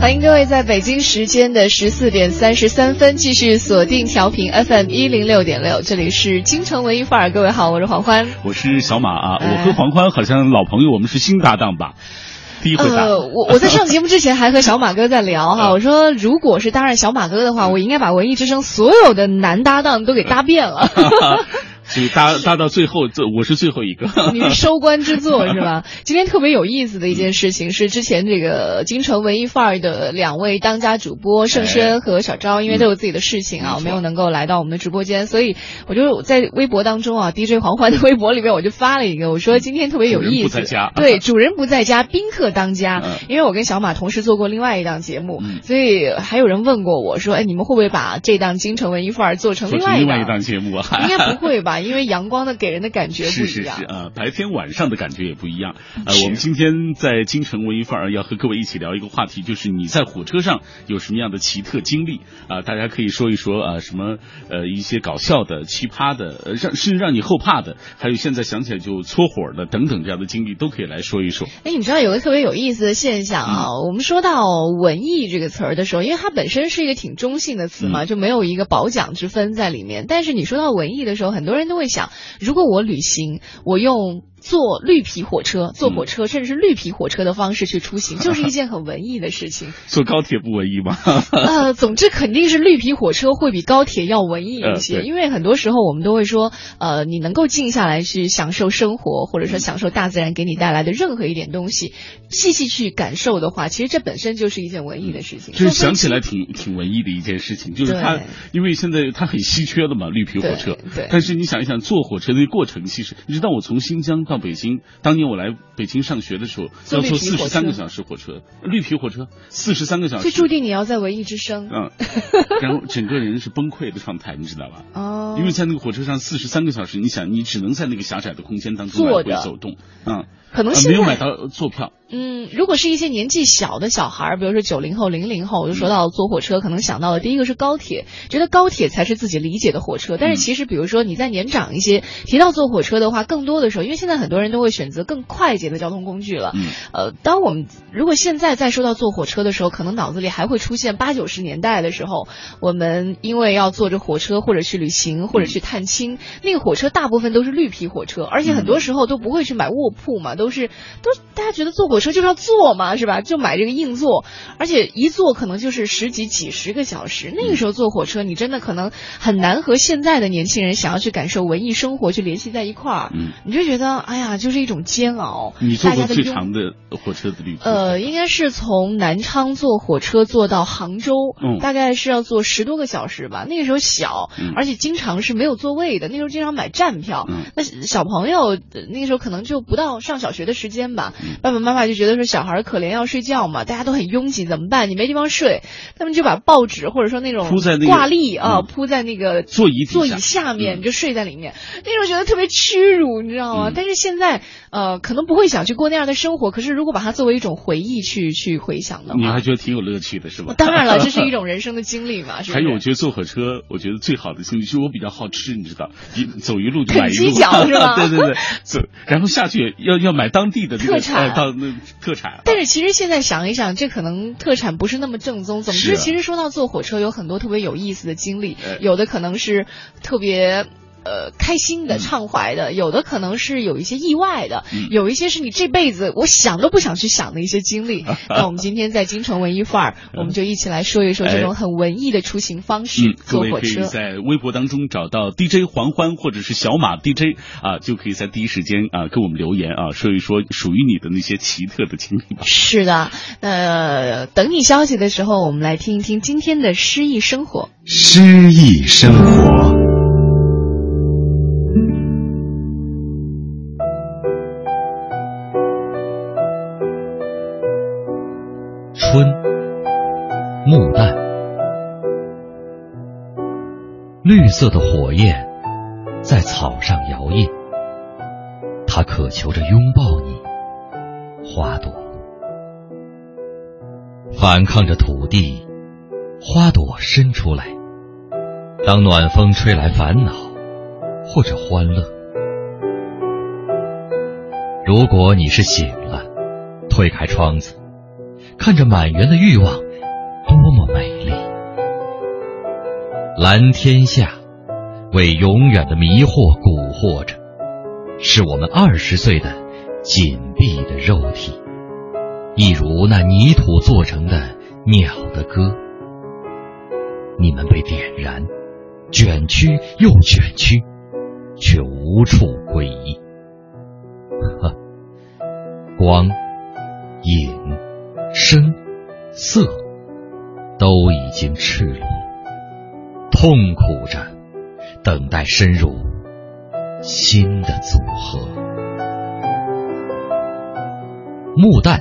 欢迎各位在北京时间的十四点三十三分继续锁定调频 FM 一零六点六，这里是京城文艺范儿。各位好，我是黄欢，我是小马啊。我和黄欢好像老朋友，我们是新搭档吧？第一回呃，我我在上节目之前还和小马哥在聊哈，我说如果是搭上小马哥的话，我应该把文艺之声所有的男搭档都给搭遍了。所以搭搭到最后，这我是最后一个。你是收官之作 是吧？今天特别有意思的一件事情是，之前这个京城文艺范儿的两位当家主播盛轩和小昭，因为都有自己的事情啊，没有能够来到我们的直播间，所以我就在微博当中啊，DJ 黄欢的微博里面我就发了一个，我说今天特别有意思，对，主人不在家，宾客当家。因为我跟小马同时做过另外一档节目，所以还有人问过我说，哎，你们会不会把这档京城文艺范儿做成另外另外一档节目啊？应该不会吧？因为阳光的给人的感觉不一样，是是是，呃，白天晚上的感觉也不一样。呃，我们今天在京城文艺范儿要和各位一起聊一个话题，就是你在火车上有什么样的奇特经历啊？大家可以说一说啊，什么呃一些搞笑的、奇葩的，呃让甚至让你后怕的，还有现在想起来就搓火的等等这样的经历，都可以来说一说。哎，你知道有个特别有意思的现象啊？嗯、我们说到文艺这个词儿的时候，因为它本身是一个挺中性的词嘛，嗯、就没有一个褒奖之分在里面。但是你说到文艺的时候，很多人就会想。如果我旅行，我用坐绿皮火车、坐火车，甚至是绿皮火车的方式去出行，就是一件很文艺的事情。坐高铁不文艺吗？呃，总之肯定是绿皮火车会比高铁要文艺一些，呃、因为很多时候我们都会说，呃，你能够静下来去享受生活，或者说享受大自然给你带来的任何一点东西，细细去感受的话，其实这本身就是一件文艺的事情。就是想起来挺挺文艺的一件事情，就是它，因为现在它很稀缺的嘛，绿皮火车。对。但是你想一想，坐火车的过程，其实你知道，我从新疆到北京，当年我来北京上学的时候，要坐四十三个小时火车，绿皮火车四十三个小时，就注定你要在文艺之声。嗯，然后整个人是崩溃的状态，你知道吧？哦，因为在那个火车上四十三个小时，你想，你只能在那个狭窄的空间当中来回走动，嗯，可能没有买到坐票。嗯，如果是一些年纪小的小孩，比如说九零后、零零后，我就说到坐火车，可能想到的第一个是高铁，觉得高铁才是自己理解的火车。但是其实，比如说你在年长一些，提到坐火车的话，更多的时候，因为现在很多人都会选择更快捷的交通工具了。嗯，呃，当我们如果现在再说到坐火车的时候，可能脑子里还会出现八九十年代的时候，我们因为要坐着火车或者去旅行或者去探亲，那个火车大部分都是绿皮火车，而且很多时候都不会去买卧铺嘛，都是都大家觉得坐火车就是要坐嘛。是吧？就买这个硬座，而且一坐可能就是十几、几十个小时。那个时候坐火车，你真的可能很难和现在的年轻人想要去感受文艺生活去联系在一块儿。嗯，你就觉得哎呀，就是一种煎熬。你坐过最长的火车的旅途？呃，应该是从南昌坐火车坐到杭州，嗯，大概是要坐十多个小时吧。那个时候小，嗯、而且经常是没有座位的。那时候经常买站票。嗯、那小朋友那个时候可能就不到上小学的时间吧，嗯、爸爸妈妈就觉得说小孩可怜要睡觉嘛。大家都很拥挤，怎么办？你没地方睡，他们就把报纸或者说那种铺在那挂历啊，嗯、铺在那个座椅座椅下面，你就睡在里面。那种觉得特别屈辱，你知道吗？但是现在呃，可能不会想去过那样的生活。可是如果把它作为一种回忆去去回想的话，你还觉得挺有乐趣的是吧？当然了，这是一种人生的经历嘛。是还有，我觉得坐火车，我觉得最好的经历就是我比较好吃，你知道，一走一路就买一路，是吧？对对对，走，然后下去要要买当地的那个特产，当那特产。但是其实现在想一想，这可能。特产不是那么正宗。总之，其实说到坐火车，有很多特别有意思的经历，有的可能是特别。呃，开心的、畅怀的，有的可能是有一些意外的，有一些是你这辈子我想都不想去想的一些经历。那我们今天在京城文艺范儿，我们就一起来说一说这种很文艺的出行方式。坐火车，可以在微博当中找到 DJ 黄欢或者是小马 DJ 啊，就可以在第一时间啊给我们留言啊，说一说属于你的那些奇特的经历吧。是的，呃，等你消息的时候，我们来听一听今天的诗意生活。诗意生活。色的火焰在草上摇曳，它渴求着拥抱你，花朵。反抗着土地，花朵伸出来。当暖风吹来烦恼，或者欢乐。如果你是醒了，推开窗子，看着满园的欲望，多么美丽！蓝天下，为永远的迷惑蛊惑着，是我们二十岁的紧闭的肉体。一如那泥土做成的鸟的歌，你们被点燃，卷曲又卷曲，却无处归依。呵，光、影、声、色，都已经赤裸，痛苦着，等待深入新的组合。木旦。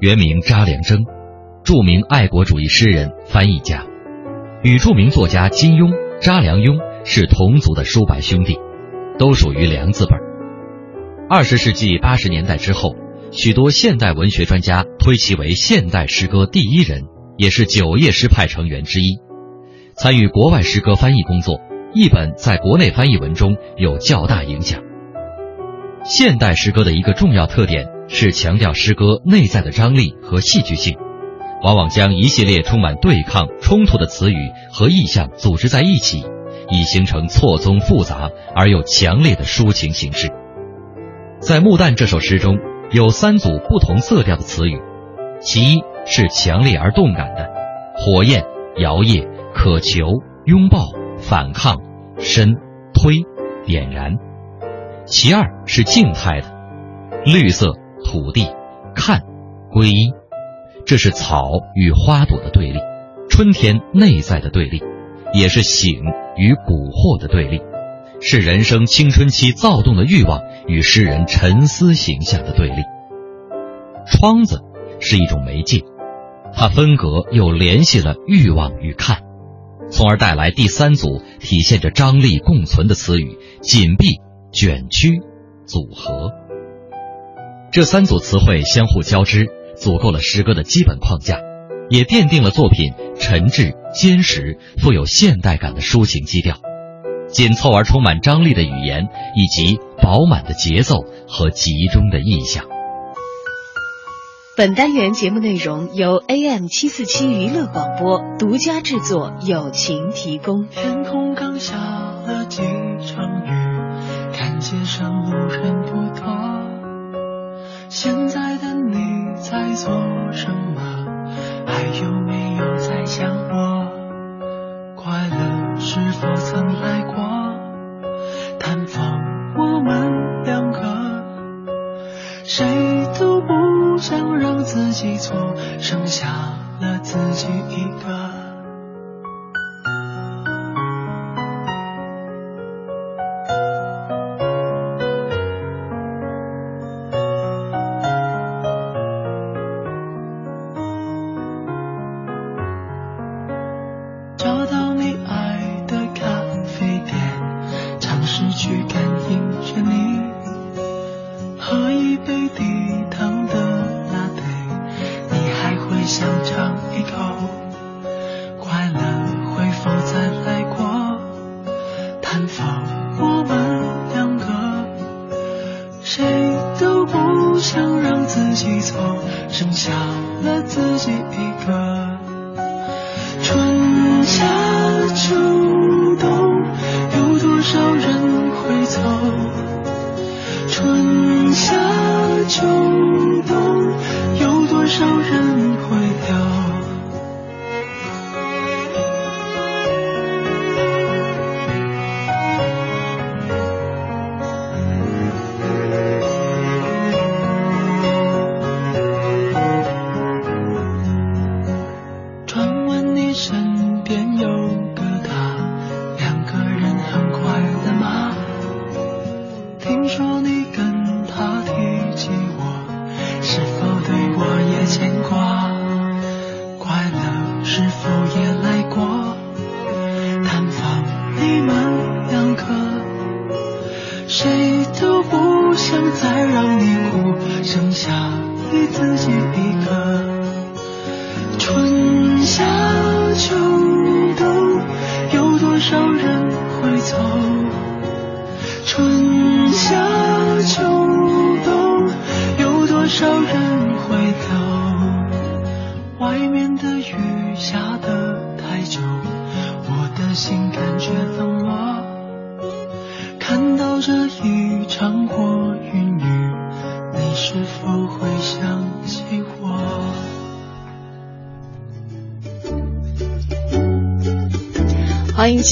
原名查良铮，著名爱国主义诗人、翻译家，与著名作家金庸、查良镛是同族的叔伯兄弟，都属于良字辈。二十世纪八十年代之后，许多现代文学专家推其为现代诗歌第一人，也是九叶诗派成员之一。参与国外诗歌翻译工作，译本在国内翻译文中有较大影响。现代诗歌的一个重要特点。是强调诗歌内在的张力和戏剧性，往往将一系列充满对抗冲突的词语和意象组织在一起，以形成错综复杂而又强烈的抒情形式。在《木旦》这首诗中，有三组不同色调的词语，其一是强烈而动感的“火焰”“摇曳”“渴求”“拥抱”“反抗”“深”“推”“点燃”；其二是静态的“绿色”。土地，看，归一，这是草与花朵的对立，春天内在的对立，也是醒与蛊惑的对立，是人生青春期躁动的欲望与诗人沉思形象的对立。窗子是一种媒介，它分隔又联系了欲望与看，从而带来第三组体现着张力共存的词语：紧闭、卷曲、组合。这三组词汇相互交织，组构了诗歌的基本框架，也奠定了作品沉滞、坚实、富有现代感的抒情基调。紧凑而充满张力的语言，以及饱满的节奏和集中的意象。本单元节目内容由 AM 七四七娱乐广播独家制作，友情提供。天空刚下了几场雨，看街上路人不多。现在的你在做什么？还有没有在想我？快乐是否曾来过？探访我们两个，谁都不想让自己错，剩下了自己一个。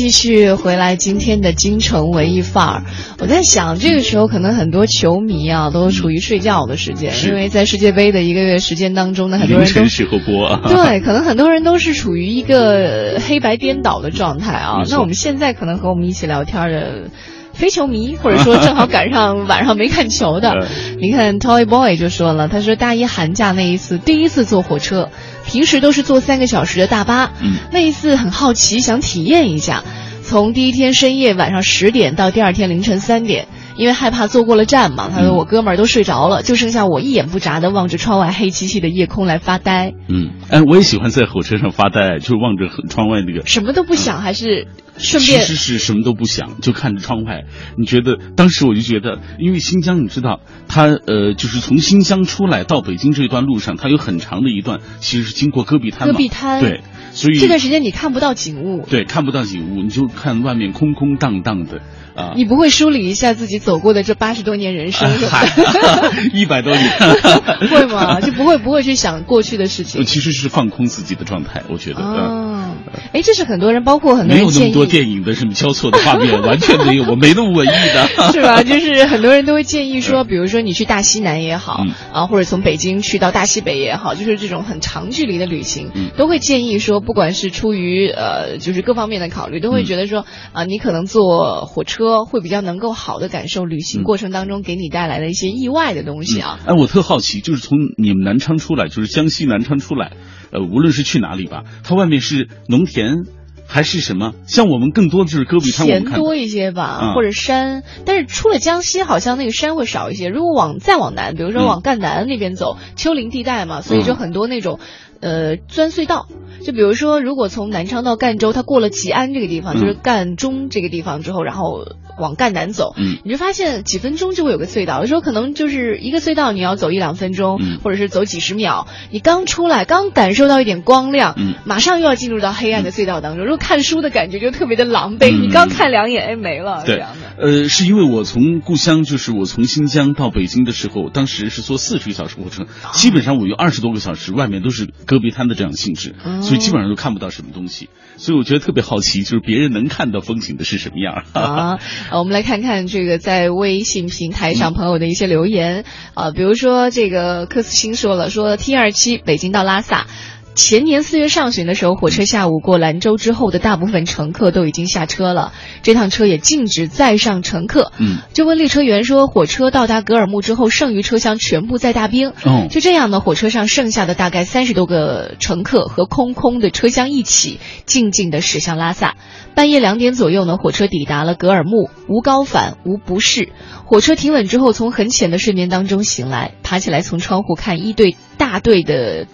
继续回来今天的京城文艺范儿。我在想，这个时候可能很多球迷啊都处于睡觉的时间，因为在世界杯的一个月时间当中呢，很多人都时候播。对，可能很多人都是处于一个黑白颠倒的状态啊。那我们现在可能和我们一起聊天的。非球迷，或者说正好赶上晚上没看球的，你看 Toy Boy 就说了，他说大一寒假那一次第一次坐火车，平时都是坐三个小时的大巴，那一次很好奇想体验一下，从第一天深夜晚上十点到第二天凌晨三点。因为害怕坐过了站嘛，他说我哥们儿都睡着了，就剩下我一眼不眨的望着窗外黑漆漆的夜空来发呆。嗯，哎，我也喜欢在火车上发呆，就是望着窗外那个什么都不想，还是顺便其实是什么都不想，就看着窗外。你觉得当时我就觉得，因为新疆你知道，它呃就是从新疆出来到北京这段路上，它有很长的一段其实是经过戈壁滩。戈壁滩对，所以这段时间你看不到景物。对，看不到景物，你就看外面空空荡荡的。啊，你不会梳理一下自己走过的这八十多年人生是吧？一百多年，会吗？就不会不会去想过去的事情。其实是放空自己的状态，我觉得。哦，哎，这是很多人，包括很多人没有那么多电影的什么交错的画面，完全没有，我没那么文艺的。是吧？就是很多人都会建议说，比如说你去大西南也好，啊，或者从北京去到大西北也好，就是这种很长距离的旅行，都会建议说，不管是出于呃，就是各方面的考虑，都会觉得说，啊，你可能坐火车。会比较能够好的感受旅行过程当中给你带来的一些意外的东西啊！哎，我特好奇，就是从你们南昌出来，就是江西南昌出来，呃，无论是去哪里吧，它外面是农田还是什么？像我们更多的就是戈壁滩，田多一些吧，或者山。但是出了江西，好像那个山会少一些。如果往再往南，比如说往赣南那边走，丘陵地带嘛，所以就很多那种呃钻隧道。就比如说，如果从南昌到赣州，它过了吉安这个地方，就是赣中这个地方之后，然后往赣南走，嗯，你就发现几分钟就会有个隧道，有时候可能就是一个隧道，你要走一两分钟，或者是走几十秒。你刚出来，刚感受到一点光亮，嗯，马上又要进入到黑暗的隧道当中。如果看书的感觉就特别的狼狈，你刚看两眼，哎，没了，这样的。呃，是因为我从故乡，就是我从新疆到北京的时候，当时是坐四十个小时火车，基本上我有二十多个小时，外面都是戈壁滩的这样性质，所以基本上都看不到什么东西。所以我觉得特别好奇，就是别人能看到风景的是什么样啊？我们来看看这个在微信平台上朋友的一些留言啊，比如说这个柯思欣说了，说 T 二七北京到拉萨。前年四月上旬的时候，火车下午过兰州之后的大部分乘客都已经下车了，这趟车也禁止再上乘客。嗯，就问列车员说，火车到达格尔木之后，剩余车厢全部在大冰。嗯，就这样呢，火车上剩下的大概三十多个乘客和空空的车厢一起，静静地驶向拉萨。半夜两点左右呢，火车抵达了格尔木，无高反，无不适。火车停稳之后，从很浅的睡眠当中醒来，爬起来从窗户看一队大队的。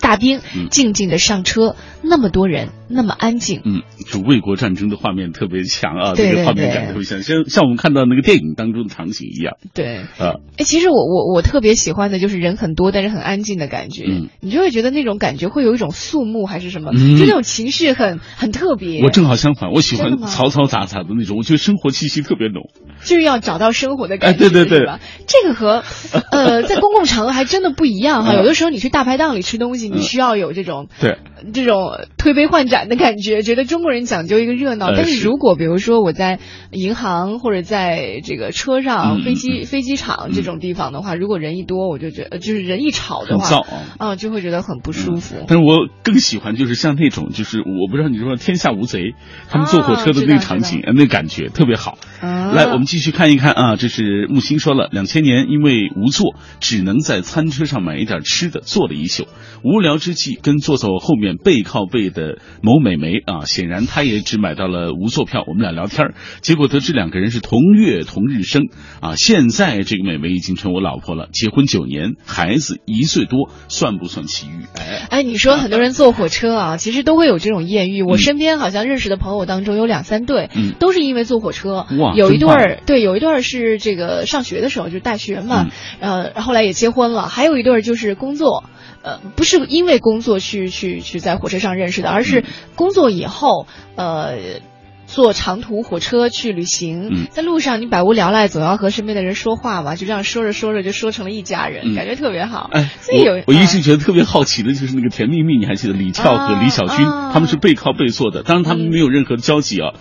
大兵静静的上车，那么多人，那么安静。嗯，就卫国战争的画面特别强啊，这个画面感特别强，像像我们看到那个电影当中的场景一样。对啊，哎，其实我我我特别喜欢的就是人很多，但是很安静的感觉。嗯，你就会觉得那种感觉会有一种肃穆还是什么，就那种情绪很很特别。我正好相反，我喜欢嘈嘈杂杂的那种，我觉得生活气息特别浓。就是要找到生活的感觉，对对对，这个和呃在公共场合还真的不一样哈。有的时候你去大排档里吃东西。你需要有这种对这种推杯换盏的感觉，觉得中国人讲究一个热闹。但是如果比如说我在银行或者在这个车上、飞机飞机场这种地方的话，如果人一多，我就觉得就是人一吵的话，啊，就会觉得很不舒服。但是我更喜欢就是像那种就是我不知道你说天下无贼，他们坐火车的那个场景，那感觉特别好。来，我们继续看一看啊，这是木星说了，两千年因为无座，只能在餐车上买一点吃的，坐了一宿。无聊之际，跟坐在我后面。面背靠背的某美眉啊，显然她也只买到了无座票。我们俩聊天结果得知两个人是同月同日生啊。现在这个美眉已经成我老婆了，结婚九年，孩子一岁多，算不算奇遇？哎哎，你说很多人坐火车啊，其实都会有这种艳遇。我身边好像认识的朋友当中有两三对，嗯，都是因为坐火车。哇，有一对儿对，有一对儿是这个上学的时候就是大学嘛，呃，后来也结婚了。还有一对儿就是工作。呃，不是因为工作去去去在火车上认识的，而是工作以后，呃。坐长途火车去旅行，在路上你百无聊赖，总要和身边的人说话嘛，就这样说着说着就说成了一家人，感觉特别好。哎，我我一直觉得特别好奇的就是那个《甜蜜蜜》，你还记得李翘和李小军他们是背靠背坐的，当然他们没有任何的交集啊。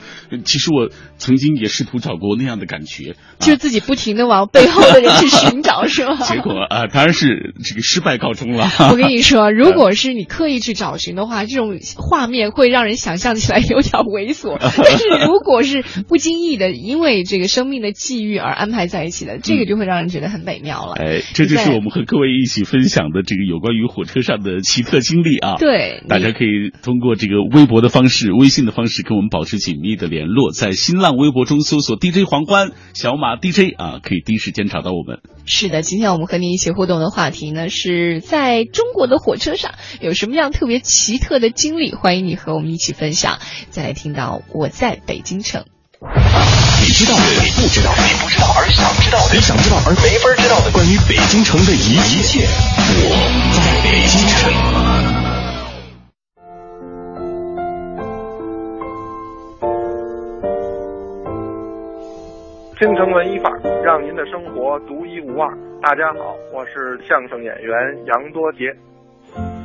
其实我曾经也试图找过那样的感觉，就自己不停的往背后的人去寻找，是吗？结果啊，当然是这个失败告终了。我跟你说，如果是你刻意去找寻的话，这种画面会让人想象起来有点猥琐。是，如果是不经意的，因为这个生命的际遇而安排在一起的，这个就会让人觉得很美妙了。哎，这就是我们和各位一起分享的这个有关于火车上的奇特经历啊。对，大家可以通过这个微博的方式、微信的方式跟我们保持紧密的联络，在新浪微博中搜索 DJ 黄欢、小马 DJ 啊，可以第一时间找到我们。是的，今天我们和您一起互动的话题呢，是在中国的火车上有什么样特别奇特的经历？欢迎你和我们一起分享。再来听到我在北京城，你知道的，你不知道，你不知道而想知道的，你想知道而没法知道的，关于北京城的一一切，我在北京城。京城文艺范儿，让您的生活独一无二。大家好，我是相声演员杨多杰。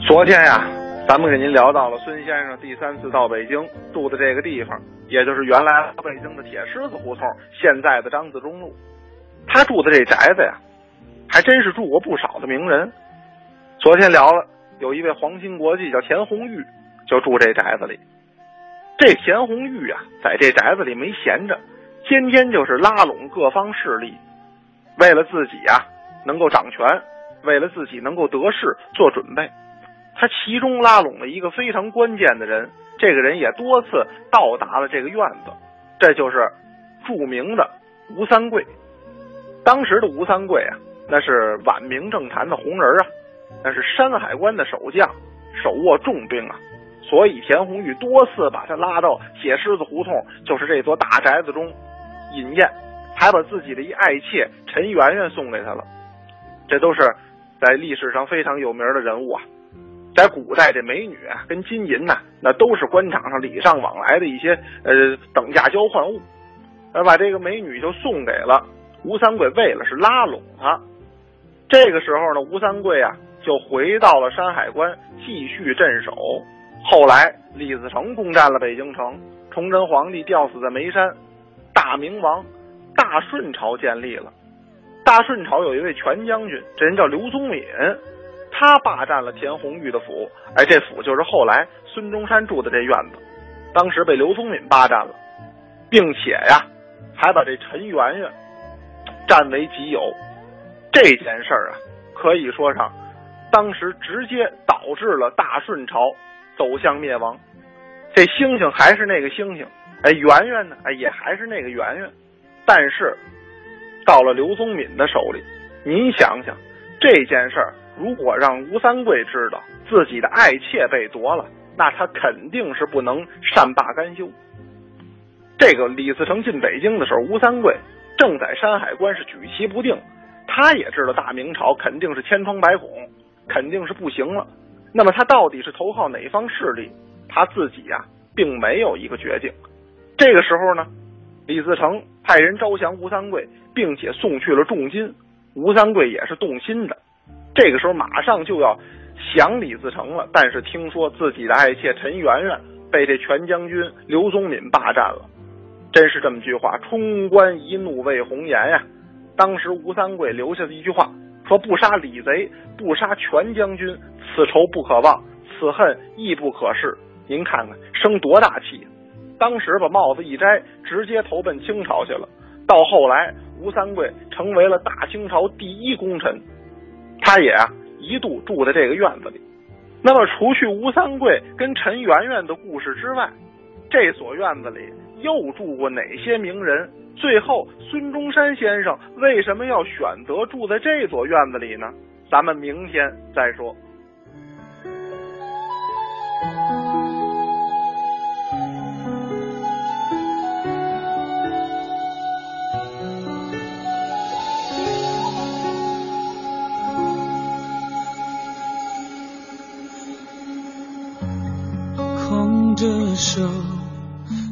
昨天呀，咱们给您聊到了孙先生第三次到北京住的这个地方，也就是原来北京的铁狮子胡同，现在的张自忠路。他住的这宅子呀，还真是住过不少的名人。昨天聊了，有一位皇亲国戚叫钱红玉，就住这宅子里。这钱红玉啊，在这宅子里没闲着。天天就是拉拢各方势力，为了自己啊能够掌权，为了自己能够得势做准备。他其中拉拢了一个非常关键的人，这个人也多次到达了这个院子，这就是著名的吴三桂。当时的吴三桂啊，那是晚明政坛的红人啊，那是山海关的守将，手握重兵啊。所以田红玉多次把他拉到铁狮子胡同，就是这座大宅子中。饮宴，还把自己的一爱妾陈圆圆送给他了，这都是在历史上非常有名的人物啊。在古代，这美女啊跟金银呐，那都是官场上礼尚往来的一些呃等价交换物。而把这个美女就送给了吴三桂，为了是拉拢他。这个时候呢，吴三桂啊就回到了山海关继续镇守。后来李自成攻占了北京城，崇祯皇帝吊死在眉山。大明王大顺朝建立了，大顺朝有一位全将军，这人叫刘宗敏，他霸占了田红玉的府，哎，这府就是后来孙中山住的这院子，当时被刘宗敏霸占了，并且呀，还把这陈圆圆占为己有，这件事儿啊，可以说上，当时直接导致了大顺朝走向灭亡，这星星还是那个星星。哎，圆圆呢？哎，也还是那个圆圆，但是到了刘宗敏的手里，您想想这件事儿，如果让吴三桂知道自己的爱妾被夺了，那他肯定是不能善罢甘休。这个李自成进北京的时候，吴三桂正在山海关是举棋不定，他也知道大明朝肯定是千疮百孔，肯定是不行了。那么他到底是投靠哪方势力？他自己呀，并没有一个决定。这个时候呢，李自成派人招降吴三桂，并且送去了重金。吴三桂也是动心的，这个时候马上就要降李自成了。但是听说自己的爱妾陈圆圆被这全将军刘宗敏霸占了，真是这么句话：“冲冠一怒为红颜呀！”当时吴三桂留下的一句话说：“不杀李贼，不杀全将军，此仇不可忘，此恨亦不可释。”您看看，生多大气！当时把帽子一摘，直接投奔清朝去了。到后来，吴三桂成为了大清朝第一功臣，他也啊一度住在这个院子里。那么，除去吴三桂跟陈圆圆的故事之外，这所院子里又住过哪些名人？最后，孙中山先生为什么要选择住在这所院子里呢？咱们明天再说。着手，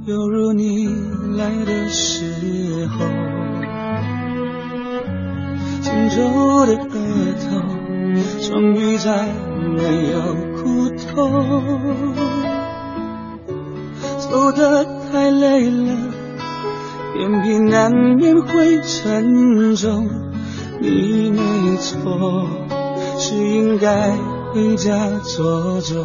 犹如你来的时候，紧皱的额头，终于再没有苦痛。走得太累了，眼皮难免会沉重。你没错，是应该回家坐坐。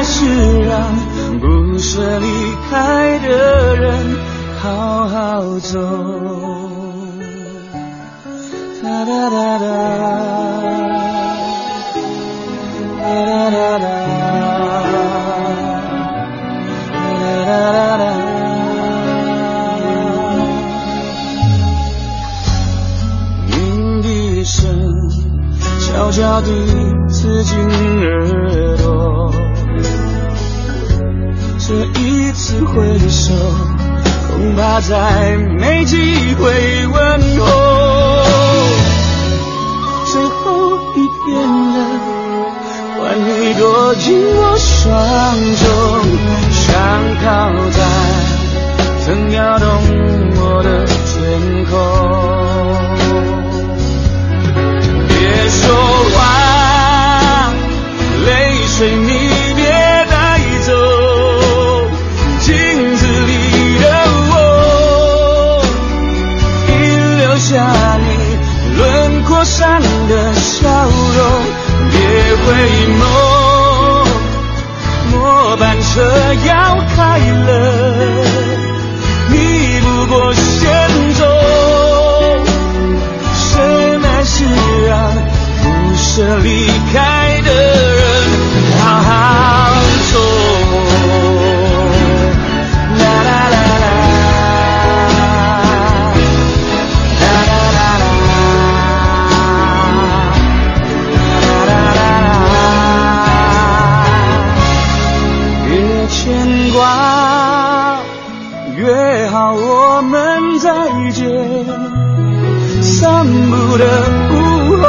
还是让不舍离开的人好好走。哒哒哒哒，哒哒哒哒，哒哒哒哒。鸣笛声悄悄地刺进耳次挥手，恐怕再没机会问候。最后一遍了，换你躲进我双中，想靠在曾摇动我的天空。别说话，上的笑容，别回眸，末班车要开了，你不过先走，深爱是让不舍离开。的午后，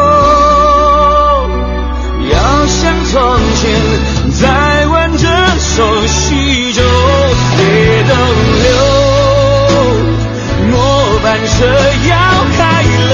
要像从前在挽着手叙旧，别逗留，末班车要开了，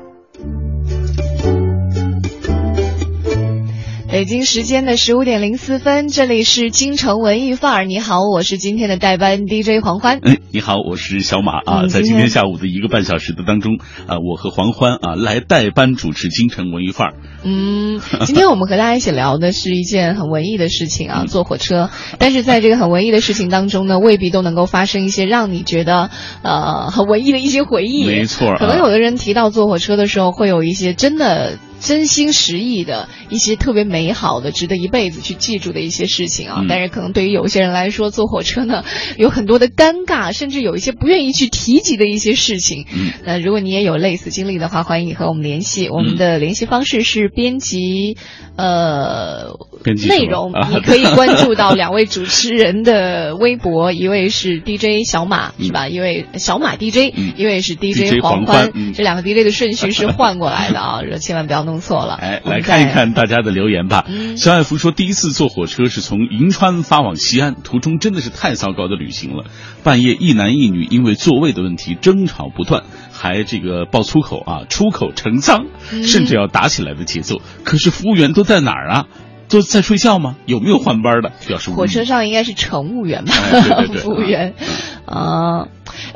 北京时间的十五点零四分，这里是京城文艺范儿。你好，我是今天的代班 DJ 黄欢。哎，你好，我是小马啊。在今天下午的一个半小时的当中啊，我和黄欢啊来代班主持京城文艺范儿。嗯，今天我们和大家一起聊的是一件很文艺的事情啊，坐火车。但是在这个很文艺的事情当中呢，未必都能够发生一些让你觉得呃很文艺的一些回忆。没错，可能有的人提到坐火车的时候，会有一些真的。真心实意的一些特别美好的、值得一辈子去记住的一些事情啊！但是可能对于有些人来说，坐火车呢 有很多的尴尬，甚至有一些不愿意去提及的一些事情。嗯，那如果你也有类似经历的话，欢迎你和我们联系。我们的联系方式是编辑，呃，编辑内容，你可以关注到两位主持人的微博，一位是 DJ 小马，是吧？一位小马 DJ，一位是 DJ 黄欢。这两个 DJ 的顺序是 换过来的啊，千万不要弄。弄错了，哎，来看一看大家的留言吧。肖爱福说，第一次坐火车是从银川发往西安，途中真的是太糟糕的旅行了。半夜一男一女因为座位的问题争吵不断，还这个爆粗口啊，出口成脏，甚至要打起来的节奏。可是服务员都在哪儿啊？都在睡觉吗？有没有换班的？表示火车上应该是乘务员吧？服务员啊。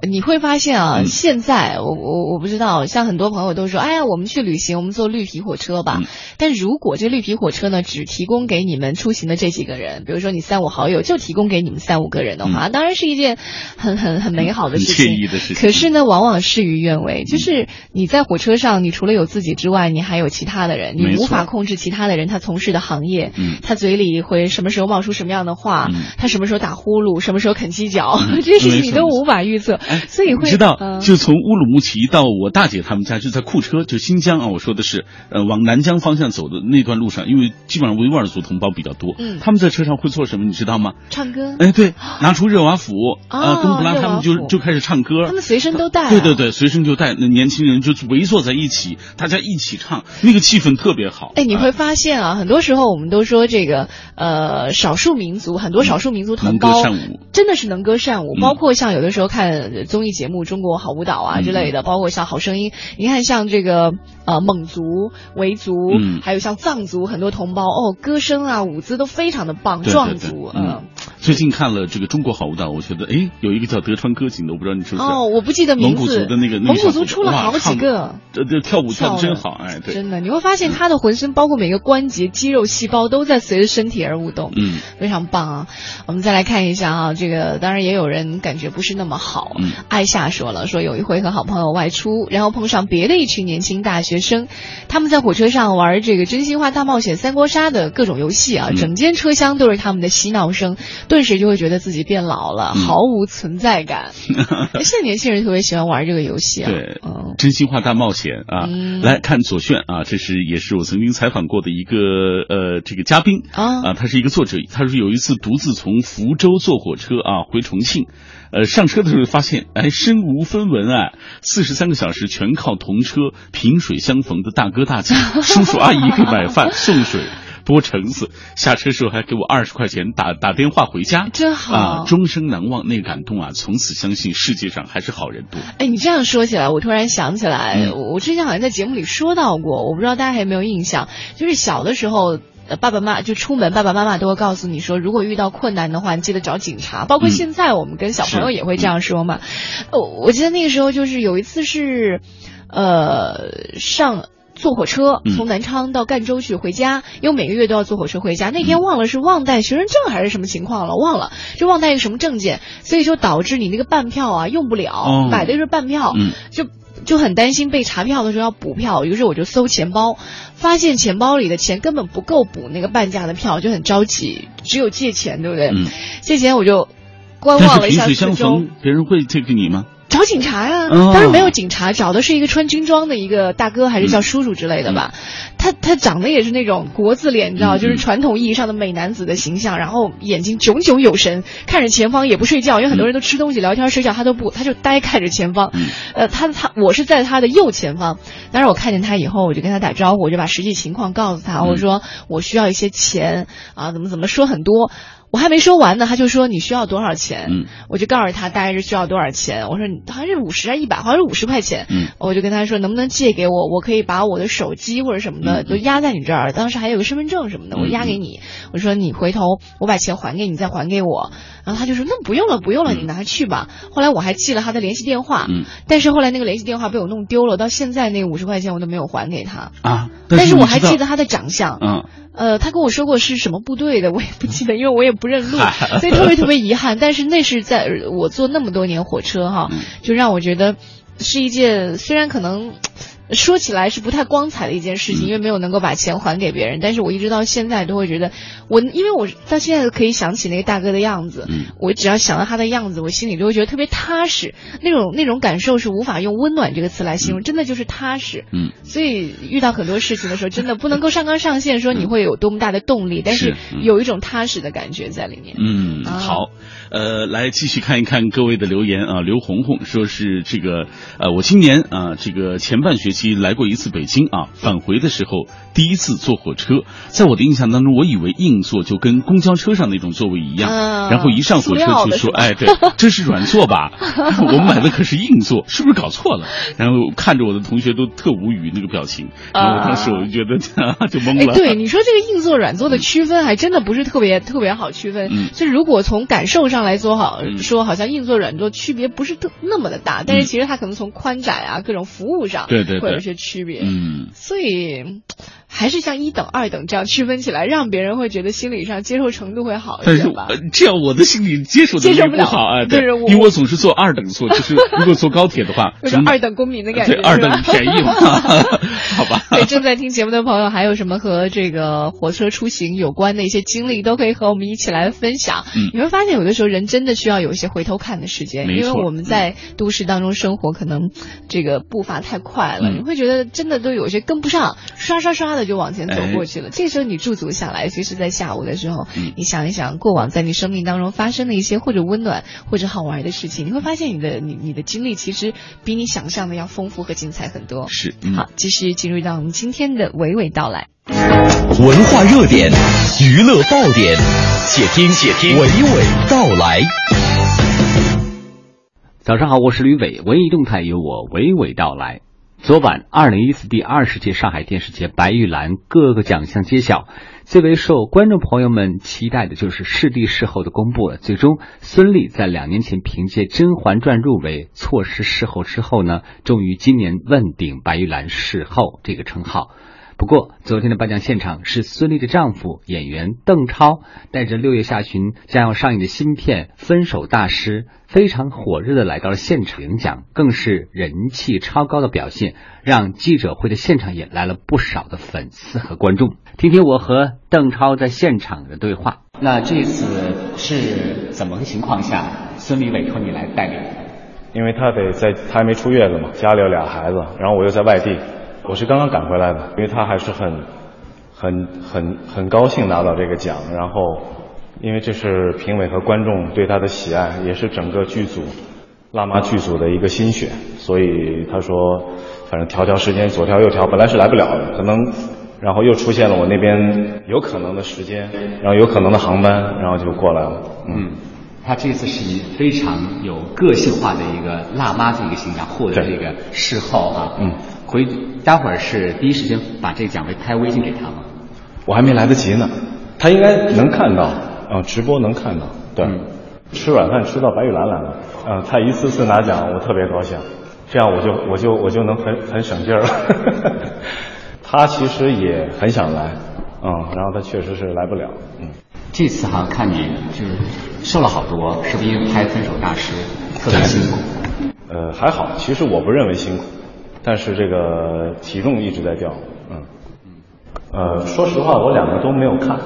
你会发现啊，现在我我我不知道，像很多朋友都说，哎呀，我们去旅行，我们坐绿皮火车吧。但如果这绿皮火车呢，只提供给你们出行的这几个人，比如说你三五好友就提供给你们三五个人的话，当然是一件很很很美好的事情。的事情。可是呢，往往事与愿违，就是你在火车上，你除了有自己之外，你还有其他的人，你无法控制其他的人他从事的行业，他嘴里会什么时候冒出什么样的话，他什么时候打呼噜，什么时候啃鸡脚，这些事情你都无法预测。所以会知道，就从乌鲁木齐到我大姐他们家，就在库车，就新疆啊。我说的是，呃，往南疆方向走的那段路上，因为基本上维吾尔族同胞比较多，嗯，他们在车上会做什么，你知道吗？唱歌。哎，对，拿出热瓦甫啊，东布拉他们就就开始唱歌。他们随身都带。对对对，随身就带。那年轻人就围坐在一起，大家一起唱，那个气氛特别好。哎，你会发现啊，很多时候我们都说这个呃，少数民族，很多少数民族同胞真的是能歌善舞，包括像有的时候看综艺节目《中国好舞蹈》啊之类的，包括像《好声音》，你看像这个呃蒙族、维族，还有像藏族很多同胞哦，歌声啊舞姿都非常的棒，壮族嗯。最近看了这个《中国好舞蹈》，我觉得哎，有一个叫德川歌景的，我不知道你知不知道？哦，我不记得名字。蒙古族的那个蒙古族出了好几个，这这跳舞跳的真好，哎，对，真的你会发现他的浑身包括每个关节、肌肉细胞都在随着身体而舞动，嗯，非常棒啊。我们再来看一下啊，这个当然也有人感觉不是那么好。艾夏说了，说有一回和好朋友外出，然后碰上别的一群年轻大学生，他们在火车上玩这个真心话大冒险、三国杀的各种游戏啊，整间车厢都是他们的嬉闹声，顿时就会觉得自己。变老了，毫无存在感。现在年轻人特别喜欢玩这个游戏啊。对，真心话大冒险啊！来看左炫啊，这是也是我曾经采访过的一个呃这个嘉宾啊啊，他是一个作者。他说有一次独自从福州坐火车啊回重庆，呃上车的时候发现哎身无分文啊，四十三个小时全靠同车萍水相逢的大哥大姐、叔叔阿姨给买饭送水。剥橙子，下车时候还给我二十块钱，打打电话回家，真好啊！终生难忘那感动啊！从此相信世界上还是好人多。哎，你这样说起来，我突然想起来，我之前好像在节目里说到过，我不知道大家还有没有印象，就是小的时候，爸爸妈妈就出门，爸爸妈妈都会告诉你说，如果遇到困难的话，你记得找警察。包括现在我们跟小朋友也会这样说嘛。我我记得那个时候就是有一次是，呃，上。坐火车从南昌到赣州去回家，因为每个月都要坐火车回家。那天忘了是忘带学生证还是什么情况了，忘了就忘带一个什么证件，所以就导致你那个半票啊用不了，买的是半票，就就很担心被查票的时候要补票。于是我就搜钱包，发现钱包里的钱根本不够补那个半价的票，就很着急，只有借钱，对不对？借钱我就。观望了一下萍水相逢，别人会借给你吗？找警察呀、哦当然没有警察，找的是一个穿军装的一个大哥，还是叫叔叔之类的吧。他他长得也是那种国字脸，你知道，嗯就是传统意义上的美男子的形象，然后眼睛炯炯有神，看着前方也不睡觉，因为很多人都吃东西、聊天、睡觉，他都不，他就呆看着前方。嗯呃，他他我是在他的右前方，当时我看见他以后，我就跟他打招呼，我就把实际情况告诉他，嗯我说我需要一些钱啊，怎么怎么说很多。我还没说完呢，他就说你需要多少钱？嗯我就告诉他大概是需要多少钱。我说你好像是五十还是一百，好像是五十块钱。嗯我就跟他说能不能借给我，我可以把我的手机或者什么的嗯都压在你这儿，当时还有个身份证什么的，我压给你。我说你回头我把钱还给你，再还给我。然后他就说那不用了，不用了，嗯你拿去吧。后来我还记了他的联系电话，嗯但是后来那个联系电话被我弄丢了，到现在那个五十块钱我都没有还给他。啊，但是我还记得他的长相，嗯呃，他跟我说过是什么部队的，我也不记得，因为我也不认路，所以特别特别遗憾。但是那是在我坐那么多年火车哈，嗯就让我觉得是一件虽然可能。说起来是不太光彩的一件事情，嗯因为没有能够把钱还给别人。但是我一直到现在都会觉得，我因为我到现在都可以想起那个大哥的样子，嗯我只要想到他的样子，我心里就会觉得特别踏实。那种那种感受是无法用温暖这个词来形容，真的就是踏实。嗯，所以遇到很多事情的时候，真的不能够上纲上线说你会有多么大的动力，但是有一种踏实的感觉在里面。嗯，啊好，呃，来继续看一看各位的留言啊。刘红红说是这个，呃，我今年啊，这个前半学期来过一次北京啊，返回的时候第一次坐火车，在我的印象当中，我以为硬座就跟公交车上那种座位一样，啊然后一上火车就说，哎，对，这是软座吧？我们买的可是硬座，是不是搞错了？然后看着我的同学都特无语那个表情，然后当时我就觉得 就懵哎，了。对，你说这个硬座、软座的区分还真的不是特别特别好区分。嗯就是如果从感受上来说好，嗯说好像硬座、软座区别不是特那么的大，但是其实它可能从宽窄啊、各种服务上，对对对会有一些区别。嗯。所以还是像一等、二等这样区分起来，让别人会觉得心理上接受程度会好一但是点吧。呃这样我的心理接受接受不了啊，因为我总是坐二等座，就是如果坐高铁的话，有什么二等公民的感觉，对二等便宜嘛，好吧？对，正在听节目的朋友，还有什么和这个火车出行有关的一些经历，都可以和我们一起来分享。嗯你会发现，有的时候人真的需要有一些回头看的时间，因为我们在都市当中生活，可能这个步伐太快了，嗯你会觉得真的都有些跟不上，刷刷刷的就往前走哎过去了。这时候你驻足下来，尤其实在下午的时候，嗯你想一想过往在你生命当中发生的一些或者温暖或者好玩的事情，你会发现你的你你的经历其实比你想象的要丰富和精彩很多。是，嗯好，继续进入到我们今天的娓娓道来。文化热点，娱乐爆点，且听且听娓娓道来。早上好，我是吕伟，文艺动态由我娓娓道来。昨晚，二零一四第二十届上海电视节白玉兰各个奖项揭晓，最为受观众朋友们期待的就是视帝事后的公布了。最终，孙俪在两年前凭借《甄嬛传》入围，错失事后之后呢，终于今年问鼎白玉兰事后这个称号。不过，昨天的颁奖现场是孙俪的丈夫演员邓超带着六月下旬将要上映的新片《分手大师》，非常火热的来到了现场领奖，更是人气超高的表现，让记者会的现场也来了不少的粉丝和观众。听听我和邓超在现场的对话。那这次是怎么个情况下，孙俪委托你来代理？因为他得在，他还没出月子嘛，家里有俩孩子，然后我又在外地，我是刚刚赶回来的，因为他还是很、很、很、很高兴拿到这个奖，然后，因为这是评委和观众对他的喜爱，也是整个剧组、辣妈剧组的一个心血，所以他说，反正调调时间，左调右调，本来是来不了的，可能，然后又出现了我那边有可能的时间，然后有可能的航班，然后就过来了，嗯。他这次是以非常有个性化的一个辣妈的一个形象获得这个视后啊，嗯，回待会儿是第一时间把这个奖杯拍微信给他吗？我还没来得及呢，他应该能看到，啊、直播能看到，对，嗯。吃软饭吃到白玉兰来了，嗯、他一次次拿奖，我特别高兴，这样我就我就我就能很很省劲儿了。他其实也很想来，嗯，然后他确实是来不了，嗯，这次好像看你就是瘦了好多，是不是因为拍《分手大师》特别辛苦？呃，还好，其实我不认为辛苦，但是这个体重一直在掉，嗯，呃，说实话，我两个都没有看。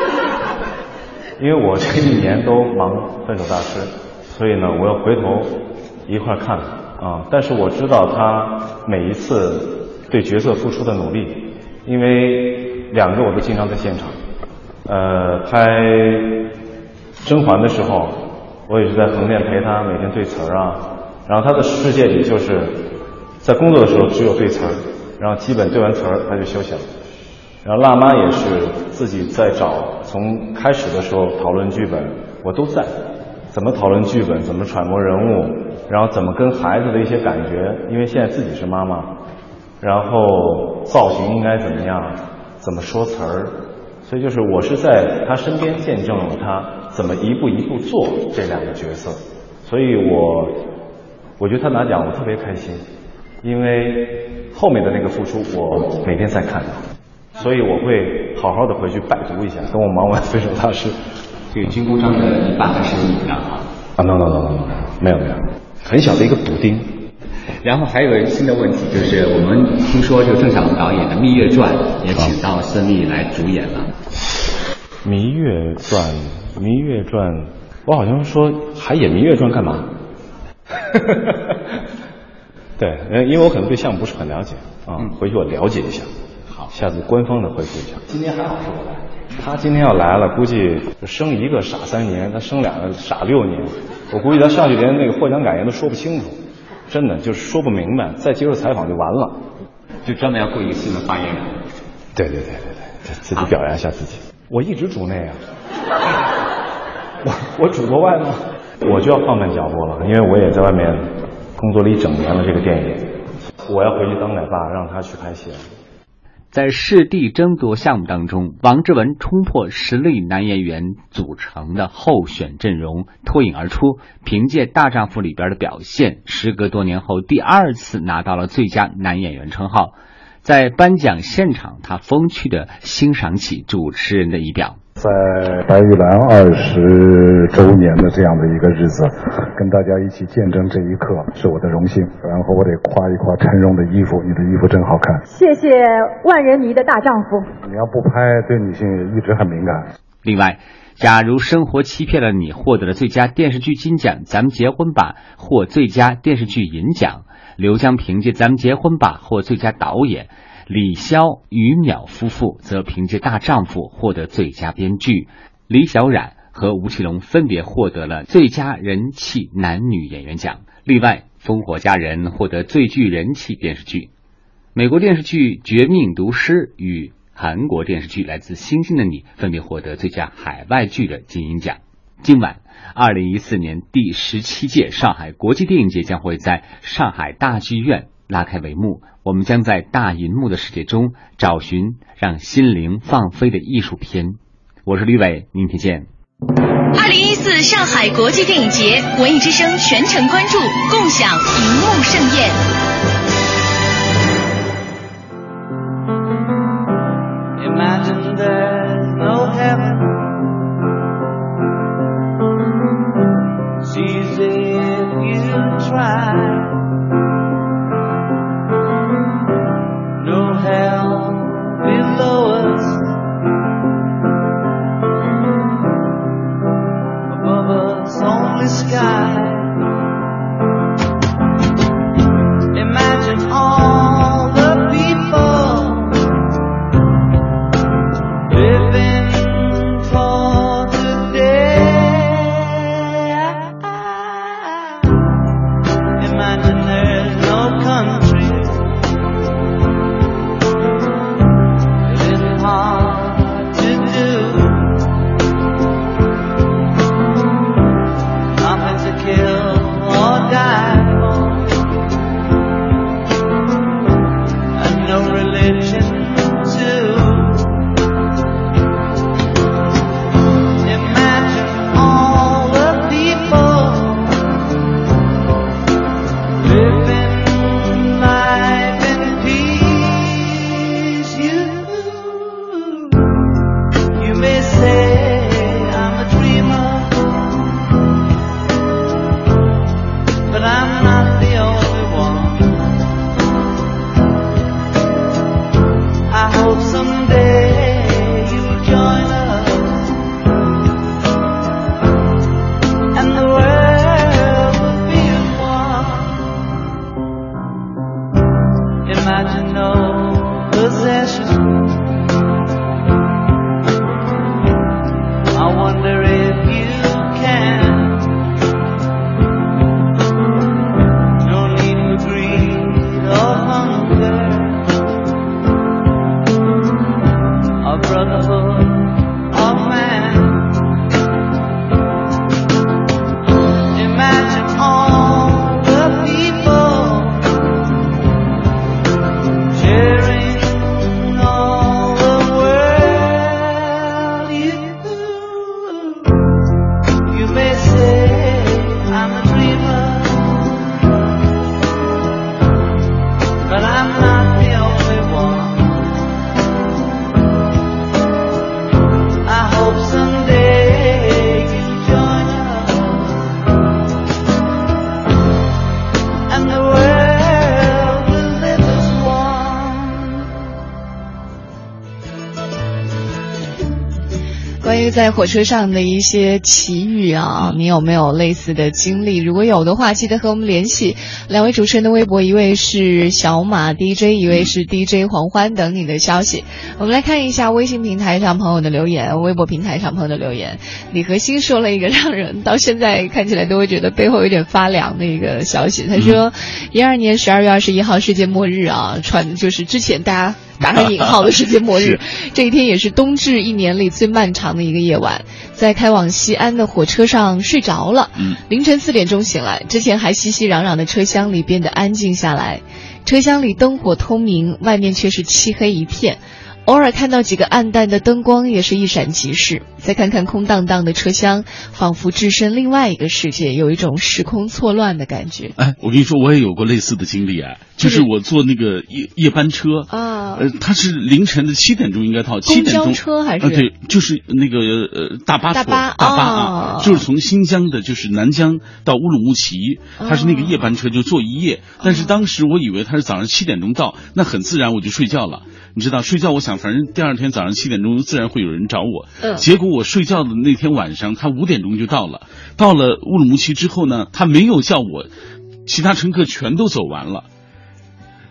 因为我这一年都忙《分手大师》，所以呢，我要回头一块看啊。但是我知道他每一次对角色付出的努力，因为两个我都经常在现场。呃，拍甄嬛的时候，我也是在横店陪他，每天对词儿啊。然后他的世界里就是在工作的时候只有对词儿，然后基本对完词儿他就休息了。然后辣妈也是自己在找，从开始的时候讨论剧本，我都在。怎么讨论剧本，怎么揣摩人物，然后怎么跟孩子的一些感觉，因为现在自己是妈妈，然后造型应该怎么样，怎么说词儿，所以就是我是在他身边见证了他怎么一步一步做这两个角色，所以我我觉得他拿奖我特别开心，因为后面的那个付出我每天在看。所以我会好好的回去拜读一下，等我忙完《分手大师》。这个军功章的一半还是你的哈？啊，no no no no no，没有没有，很小的一个补丁。然后还有个新的问题，就是我们听说，就郑晓龙导演的《蜜月传》也请到孙俪来主演了。《蜜月传》，《蜜月传》，我好像说还演《蜜月传》干嘛？对，因为我可能对项目不是很了解啊，回去我了解一下。好下次官方的回复一下。今天还好是我来，他今天要来了，估计就生一个傻三年，他生两个傻六年。我估计他上去连那个获奖感言都说不清楚，真的就是说不明白，再接受采访就完了。就专门要雇一个新的发言人。对对对对对，自己表扬一下自己。我一直主内啊，我我主国外吗？我就要放慢脚步了，因为我也在外面工作了一整年了。这个电影，我要回去当奶爸，让他去拍戏。在视帝争夺项目当中，王志文冲破实力男演员组成的候选阵容，脱颖而出，凭借《大丈夫》里边的表现，时隔多年后第二次拿到了最佳男演员称号。在颁奖现场，他风趣的欣赏起主持人的仪表。在白玉兰二十周年的这样的一个日子，跟大家一起见证这一刻是我的荣幸。然后我得夸一夸陈荣的衣服，你的衣服真好看。谢谢万人迷的大丈夫。你要不拍，对女性也一直很敏感。另外，假如生活欺骗了你，获得了最佳电视剧金奖，咱们结婚吧，获最佳电视剧银奖。刘江凭借咱们结婚吧，获最佳导演。李潇、于淼夫妇则凭借《大丈夫》获得最佳编剧，李小冉和吴奇隆分别获得了最佳人气男女演员奖。另外，《烽火佳人》获得最具人气电视剧，美国电视剧《绝命毒师》与韩国电视剧《来自星星的你》分别获得最佳海外剧的金鹰奖。今晚，二零一四年第十七届上海国际电影节将会在上海大剧院。拉开帷幕，我们将在大银幕的世界中找寻让心灵放飞的艺术片。我是吕伟，明天见。二零一四上海国际电影节，文艺之声全程关注，共享银幕盛宴。在火车上的一些奇遇啊，你有没有类似的经历？如果有的话，记得和我们联系。两位主持人的微博，一位是小马 DJ，一位是 DJ 黄欢，等你的消息。我们来看一下微信平台上朋友的留言，微博平台上朋友的留言。李和新说了一个让人到现在看起来都会觉得背后有点发凉的一个消息，他说，一二年十二月二十一号世界末日啊，传的就是之前大家。打上引号的世界末日，这一天也是冬至一年里最漫长的一个夜晚，在开往西安的火车上睡着了。凌晨四点钟醒来，之前还熙熙攘攘的车厢里变得安静下来，车厢里灯火通明，外面却是漆黑一片。偶尔看到几个暗淡的灯光，也是一闪即逝。再看看空荡荡的车厢，仿佛置身另外一个世界，有一种时空错乱的感觉。哎，我跟你说，我也有过类似的经历啊，就是我坐那个夜夜班车啊，呃，它是凌晨的七点钟应该到，七点钟车还是？啊，对，就是那个呃大巴大巴大巴啊，就是从新疆的，就是南疆到乌鲁木齐，它是那个夜班车，就坐一夜。但是当时我以为它是早上七点钟到，那很自然我就睡觉了。你知道睡觉，我想反正第二天早上七点钟自然会有人找我。嗯。结果我睡觉的那天晚上，他五点钟就到了。到了乌鲁木齐之后呢，他没有叫我，其他乘客全都走完了。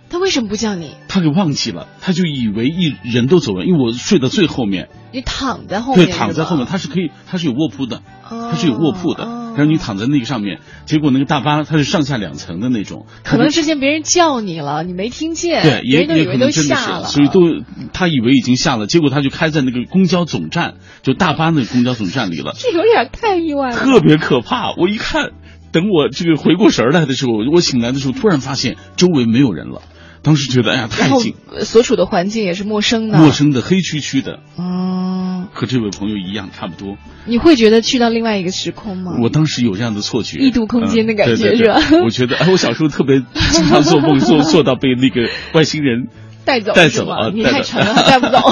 他为什么不叫你？他给忘记了，他就以为一人都走完，因为我睡到最后面。你躺在后面。对，躺在后面，他是可以，他是有卧铺的，他是有卧铺的。然后你躺在那个上面，结果那个大巴它是上下两层的那种。可能之前别人叫你了，你没听见。对，也也可能真的是，所以都他以为已经下了，结果他就开在那个公交总站，就大巴那个公交总站里了。这有点太意外了。特别可怕！我一看，等我这个回过神来的时候，我醒来的时候，突然发现周围没有人了。当时觉得，哎呀，太近，所处的环境也是陌生的，陌生的，黑黢黢的。哦，和这位朋友一样，差不多。你会觉得去到另外一个时空吗？我当时有这样的错觉，异度空间的感觉是吧？我觉得，哎，我小时候特别 经常做梦，做做到被那个外星人。带走带走啊！你太沉了，带不走。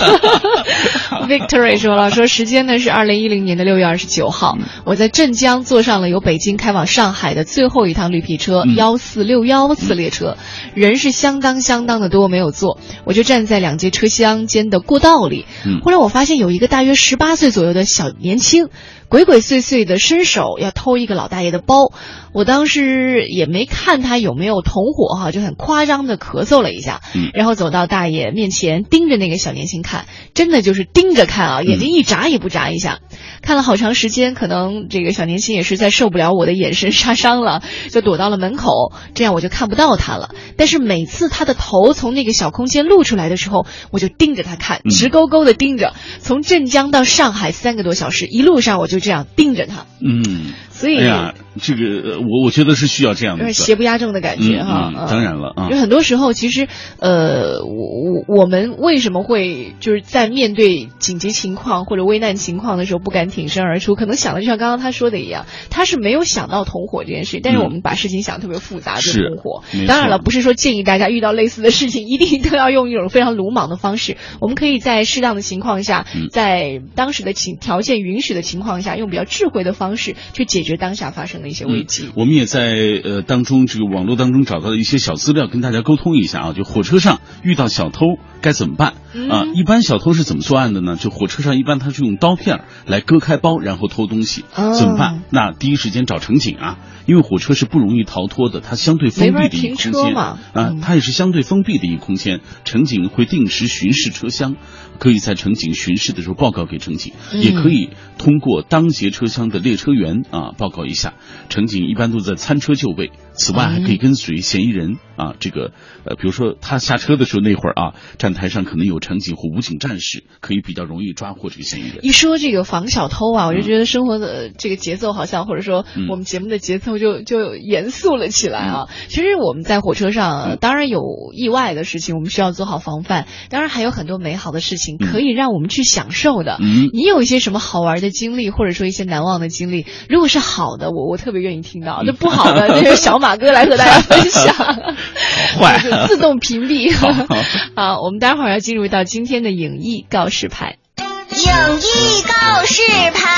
Victory 说了，说时间呢是二零一零年的六月二十九号，我在镇江坐上了由北京开往上海的最后一趟绿皮车幺四六幺次列车，人是相当相当的多，没有坐，我就站在两节车厢间的过道里。忽然我发现有一个大约十八岁左右的小年轻。鬼鬼祟祟的伸手要偷一个老大爷的包，我当时也没看他有没有同伙哈，就很夸张的咳嗽了一下，然后走到大爷面前，盯着那个小年轻看，真的就是盯着看啊，眼睛一眨也不眨一下，看了好长时间，可能这个小年轻也是在受不了我的眼神杀伤了，就躲到了门口，这样我就看不到他了。但是每次他的头从那个小空间露出来的时候，我就盯着他看，直勾勾的盯着。从镇江到上海三个多小时，一路上我就。这样盯着他，嗯，所以哎呀，这个我我觉得是需要这样的，邪不压正的感觉哈。当然了啊，就很多时候，其实呃，我我我们为什么会就是在面对紧急情况或者危难情况的时候不敢挺身而出？可能想的就像刚刚他说的一样，他是没有想到同伙这件事，但是我们把事情想特别复杂，就同伙。当然了，不是说建议大家遇到类似的事情一定都要用一种非常鲁莽的方式，我们可以在适当的情况下，在当时的情条件允许的情况下。用比较智慧的方式去解决当下发生的一些危机。我们也在呃当中这个网络当中找到了一些小资料，跟大家沟通一下啊。就火车上遇到小偷该怎么办啊？一般小偷是怎么作案的呢？就火车上一般他是用刀片来割开包，然后偷东西。怎么办？那第一时间找乘警啊，因为火车是不容易逃脱的，它相对封闭的一个空间啊，它也是相对封闭的一个空间。乘警会定时巡视车厢，可以在乘警巡视的时候报告给乘警，也可以通过当。当节车厢的列车员啊，报告一下，乘警一般都在餐车就位。此外，还可以跟随嫌疑人啊，这个呃，比如说他下车的时候那会儿啊，站台上可能有乘警或武警战士，可以比较容易抓获这个嫌疑人。一说这个防小偷啊，我就觉得生活的这个节奏好像，或者说我们节目的节奏就就严肃了起来啊。其实我们在火车上，当然有意外的事情，我们需要做好防范。当然还有很多美好的事情可以让我们去享受的。你有一些什么好玩的经历，或者说一些难忘的经历？如果是好的，我我特别愿意听到；那不好的，那是小马哥来和大家分享。坏，自动屏蔽。好，我们待会儿要进入到今天的影艺告示牌。影艺告示牌。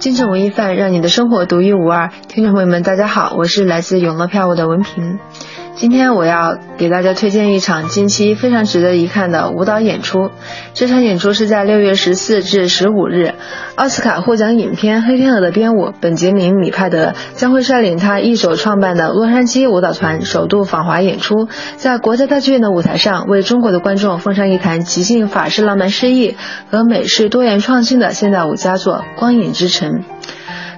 京城文艺范，让你的生活独一无二。听众朋友们，大家好，我是来自永乐票务的文平。今天我要给大家推荐一场近期非常值得一看的舞蹈演出。这场演出是在六月十四至十五日，奥斯卡获奖影片《黑天鹅》的编舞本杰明·米帕德将会率领他一手创办的洛杉矶舞蹈团首度访华演出，在国家大剧院的舞台上为中国的观众奉上一坛极尽法式浪漫诗意和美式多元创新的现代舞佳作《光影之城》。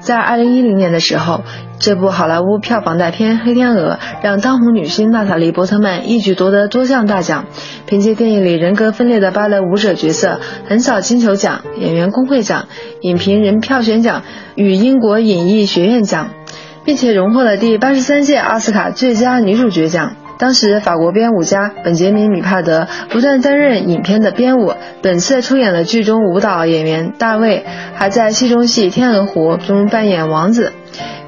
在二零一零年的时候，这部好莱坞票房大片《黑天鹅》让当红女星娜塔莉·波特曼一举夺得多项大奖，凭借电影里人格分裂的芭蕾舞者角色，横扫金球奖、演员工会奖、影评人票选奖与英国影艺学院奖，并且荣获了第八十三届奥斯卡最佳女主角奖。当时，法国编舞家本杰明·米帕德不断担任影片的编舞，本次出演了剧中舞蹈演员大卫，还在戏中戏《天鹅湖》中扮演王子，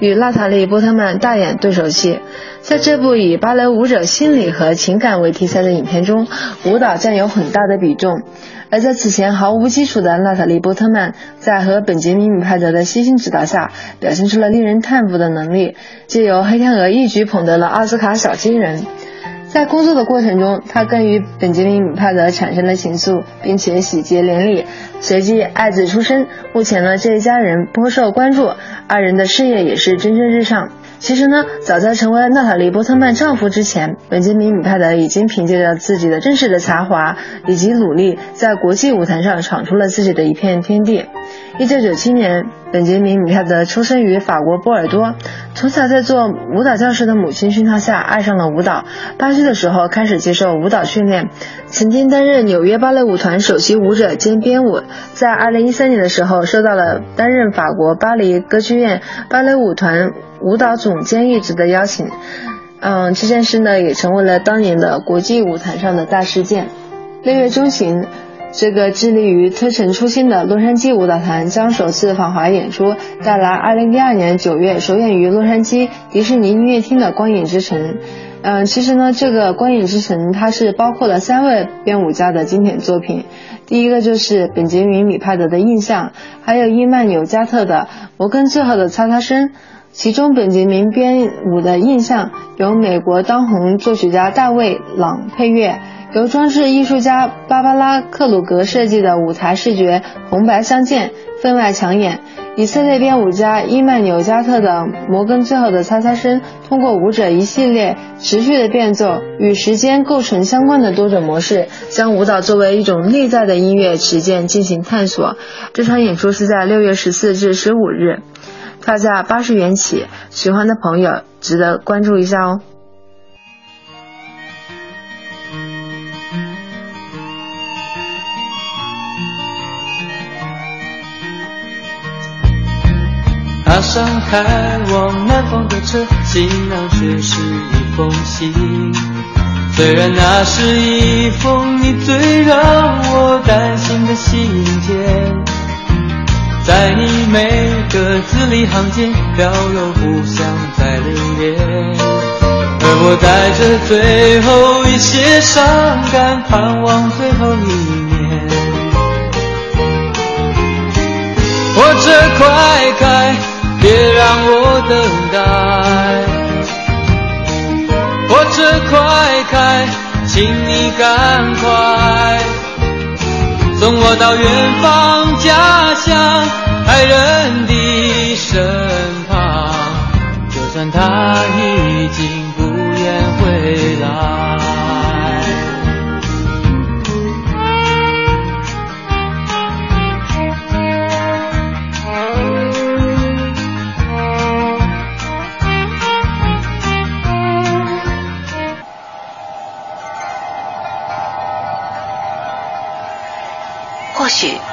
与娜塔莉·波特曼大演对手戏。在这部以芭蕾舞者心理和情感为题材的影片中，舞蹈占有很大的比重。而在此前毫无基础的娜塔莉·波特曼，在和本杰明·米帕德的悉心指导下，表现出了令人叹服的能力，借由《黑天鹅》一举捧得了奥斯卡小金人。在工作的过程中，他更与本杰明·米帕德产生了情愫，并且喜结连理，随即爱子出生。目前呢，这一家人颇受关注，二人的事业也是蒸蒸日上。其实呢，早在成为娜塔莉·波特曼丈夫之前，本杰明·米帕德已经凭借着自己的真实的才华以及努力，在国际舞台上闯出了自己的一片天地。一九九七年，本杰明·米帕德出生于法国波尔多，从小在做舞蹈教师的母亲熏陶下爱上了舞蹈。八岁的时候开始接受舞蹈训练，曾经担任纽约芭蕾舞团首席舞者兼编舞。在二零一三年的时候，受到了担任法国巴黎歌剧院芭蕾舞团。舞蹈总监一职的邀请，嗯，这件事呢也成为了当年的国际舞台上的大事件。六月中旬，这个致力于推陈出新的洛杉矶舞蹈团将首次访华演出，带来二零一二年九月首演于洛杉矶迪士尼音乐厅的《光影之城》。嗯，其实呢，这个《光影之城》它是包括了三位编舞家的经典作品，第一个就是本杰明·米帕德的《印象》，还有伊曼纽加特的《摩根最后的擦擦声》。其中，本杰明编舞的印象由美国当红作曲家大卫·朗配乐，由装饰艺术家芭芭拉·克鲁格设计的舞台视觉红白相间，分外抢眼。以色列编舞家伊曼纽加特的《摩根最后的擦擦声》，通过舞者一系列持续的变奏与时间构成相关的多种模式，将舞蹈作为一种内在的音乐实践进行探索。这场演出是在六月十四至十五日。票价八十元起，喜欢的朋友值得关注一下哦。踏上开往南方的车，行囊却是一封信。虽然那是一封你最让我担心的信件。在你每个字里行间，飘有故乡在流连，而我带着最后一些伤感，盼望最后一面。火车快开，别让我等待。火车快开，请你赶快。送我到远方家乡爱人的身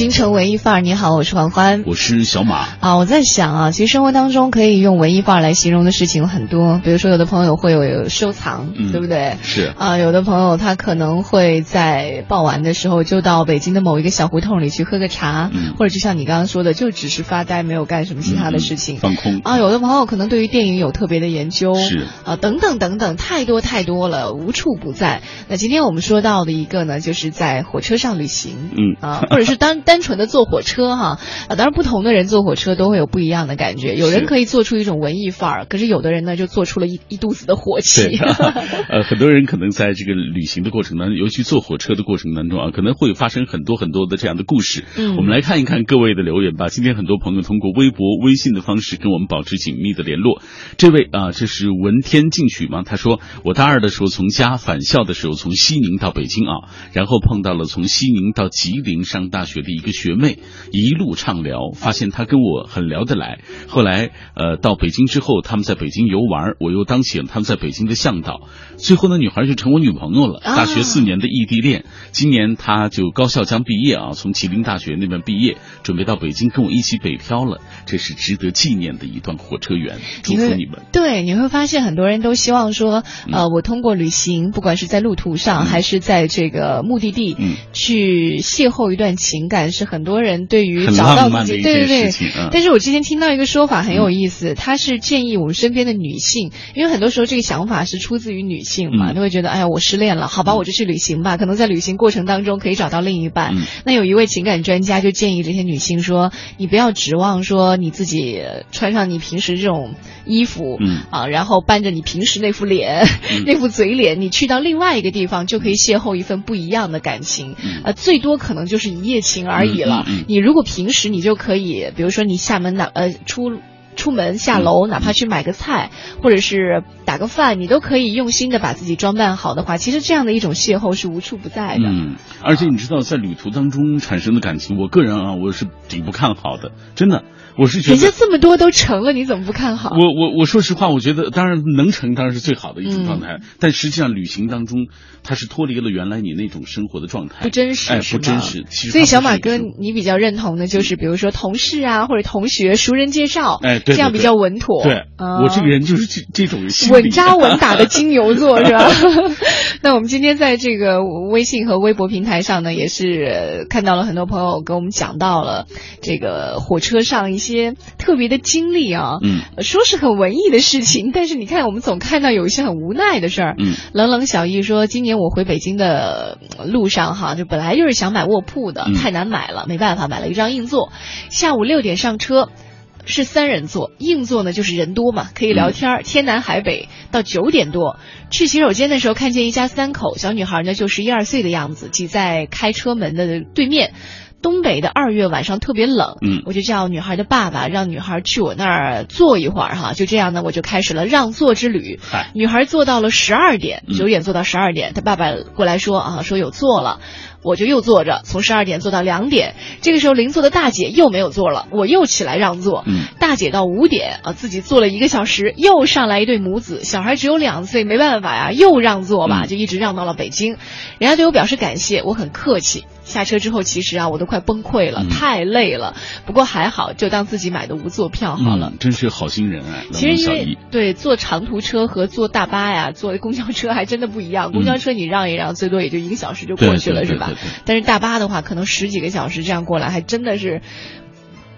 京城文艺范儿，你好，我是欢欢，我是小马啊。我在想啊，其实生活当中可以用文艺范儿来形容的事情有很多，比如说有的朋友会有收藏，嗯、对不对？是啊，有的朋友他可能会在傍晚的时候就到北京的某一个小胡同里去喝个茶，嗯、或者就像你刚刚说的，就只是发呆，没有干什么其他的事情，嗯、放空啊。有的朋友可能对于电影有特别的研究，是啊，等等等等，太多太多了，无处不在。那今天我们说到的一个呢，就是在火车上旅行，嗯啊，或者是单单纯的坐火车哈，啊，当然不同的人坐火车都会有不一样的感觉，有人可以做出一种文艺范儿，可是有的人呢就做出了一一肚子的火气。呃，很多人可能在这个旅行的过程当中，尤其坐火车的过程当中啊，可能会发生很多很多的这样的故事。嗯，我们来看一看各位的留言吧。今天很多朋友通过微博、微信的方式跟我们保持紧密的联络。这位啊，这是文天进取吗？他说，我大二的时候从家返校的时候从西宁到北京啊，然后碰到了从西宁到吉林上大学的一个学妹，一路畅聊，发现她跟我很聊得来。后来呃到北京之后，他们在北京游玩，我又当起了他们在北京的向导。最后呢，女孩就成我女朋友了。大学四年的异地恋，今年她就高校将毕业啊，从吉林大学那边毕业，准备到北京跟我一起北漂了。这是值得纪念的一段火车缘，祝福你们。对，你会发现很多人都希望说，呃，我通过旅行，不管是在路途上、嗯、还是在这个目的地，嗯，去邂逅一段情感，是很多人对于找到自己，对对对。嗯、但是我之前听到一个说法很有意思，他是建议我们身边的女性，因为很多时候这个想法是出自于女性嘛，嗯、都会觉得，哎呀，我失恋了，好吧，我就去旅行吧。可能在旅行过程当中可以找到另一半。嗯、那有一位情感专家就建议这些女性说，你不要指望说你自己穿上你平时这种衣服，嗯啊，然后伴着你平时那副脸、嗯、那副嘴脸，你去到另外一个地方就可以邂逅一份不一样的感情。嗯、呃，最多可能就是一夜情而已了。嗯、你如果平时你就可以，比如说你下门哪呃出。出门下楼，哪怕去买个菜，或者是打个饭，你都可以用心的把自己装扮好的话，其实这样的一种邂逅是无处不在的。嗯，而且你知道，在旅途当中产生的感情，我个人啊，我是挺不看好的，真的，我是觉得人家这么多都成了，你怎么不看好？我我我说实话，我觉得当然能成当然是最好的一种状态，嗯、但实际上旅行当中，它是脱离了原来你那种生活的状态，不真实，哎，不真实。其实所以小马哥，你比较认同的就是，比如说同事啊，或者同学、熟人介绍，哎，对这样比较稳妥。对，嗯、我这个人就是这这种稳扎稳打的金牛座是吧？那我们今天在这个微信和微博平台上呢，也是看到了很多朋友跟我们讲到了这个火车上一些特别的经历啊。嗯，说是很文艺的事情，但是你看我们总看到有一些很无奈的事儿。嗯，冷冷小易说，今年我回北京的路上哈，就本来就是想买卧铺的，嗯、太难买了，没办法买了一张硬座，下午六点上车。是三人座，硬座呢就是人多嘛，可以聊天、嗯、天南海北。到九点多去洗手间的时候，看见一家三口，小女孩呢就十一二岁的样子，挤在开车门的对面。东北的二月晚上特别冷，嗯，我就叫女孩的爸爸让女孩去我那儿坐一会儿哈，就这样呢，我就开始了让座之旅。女孩坐到了十二点，九点坐到十二点，她爸爸过来说啊，说有座了。我就又坐着，从十二点坐到两点。这个时候邻座的大姐又没有座了，我又起来让座。嗯，大姐到五点啊，自己坐了一个小时，又上来一对母子，小孩只有两岁，没办法呀，又让座吧，嗯、就一直让到了北京。人家对我表示感谢，我很客气。下车之后，其实啊，我都快崩溃了，嗯、太累了。不过还好，就当自己买的无座票好了。嗯、真是好心人啊！其实因为对坐长途车和坐大巴呀，坐公交车还真的不一样。公交车你让一让，最多也就一个小时就过去了，是吧？但是大巴的话，可能十几个小时这样过来，还真的是。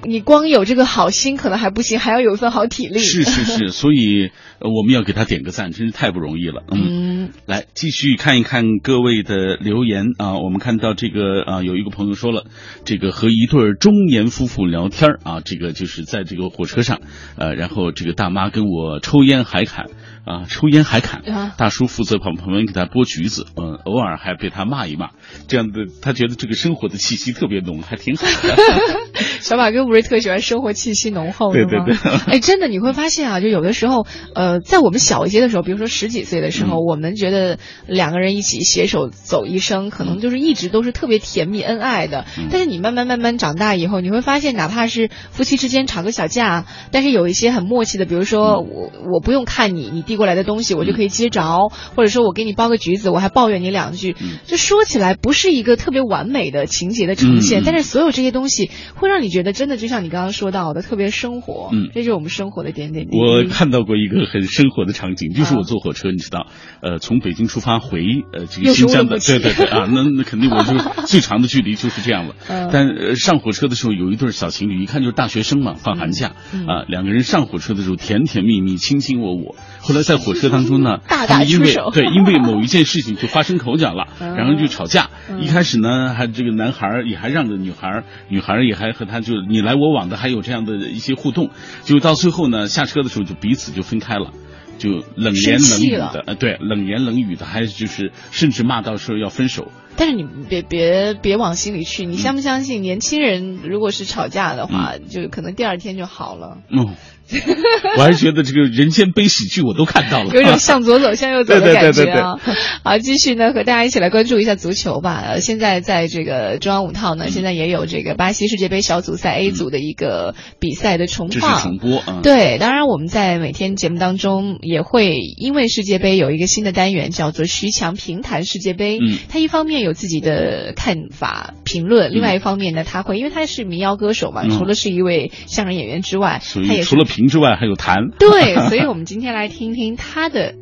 你光有这个好心可能还不行，还要有一份好体力。是是是，所以我们要给他点个赞，真是太不容易了。嗯，来继续看一看各位的留言啊，我们看到这个啊，有一个朋友说了，这个和一对中年夫妇聊天啊，这个就是在这个火车上，呃，然后这个大妈跟我抽烟还侃。啊，抽烟还侃，啊、大叔负责旁旁边给他剥橘子，嗯，偶尔还被他骂一骂，这样的他觉得这个生活的气息特别浓，还挺好的。小马哥不是特喜欢生活气息浓厚对对对。哎，真的你会发现啊，就有的时候，呃，在我们小一些的时候，比如说十几岁的时候，嗯、我们觉得两个人一起携手走一生，可能就是一直都是特别甜蜜恩爱的。嗯、但是你慢慢慢慢长大以后，你会发现，哪怕是夫妻之间吵个小架，但是有一些很默契的，比如说我我不用看你，你。递过来的东西，我就可以接着，或者说我给你剥个橘子，我还抱怨你两句。就说起来不是一个特别完美的情节的呈现，但是所有这些东西会让你觉得真的就像你刚刚说到的特别生活。嗯，这就是我们生活的点点滴滴。我看到过一个很生活的场景，就是我坐火车，你知道，呃，从北京出发回呃这个新疆的，对对对啊，那那肯定我就 最长的距离就是这样了。但呃上火车的时候有一对小情侣，一看就是大学生嘛，放寒假啊，两个人上火车的时候甜甜蜜蜜、卿卿我我。后来在火车当中呢，他们因为对因为某一件事情就发生口角了，然后就吵架。一开始呢，还这个男孩也还让着女孩，女孩也还和他就你来我往的，还有这样的一些互动。就到最后呢，下车的时候就彼此就分开了。就冷言冷语的，呃，对，冷言冷语的，还就是甚至骂到说要分手。但是你别别别往心里去，你相不相信？年轻人如果是吵架的话，就可能第二天就好了。嗯。我还是觉得这个人间悲喜剧我都看到了，有种向左走向右走的 感觉啊！好，继续呢，和大家一起来关注一下足球吧。呃，现在在这个中央五套呢，现在也有这个巴西世界杯小组赛 A 组的一个比赛的重放重播。对，当然我们在每天节目当中也会因为世界杯有一个新的单元叫做徐强评谈世界杯。嗯，他一方面有自己的看法评论，另外一方面呢，他会因为他是民谣歌手嘛，除了是一位相声演员之外，他也除了评。之外还有弹，对，所以我们今天来听听他的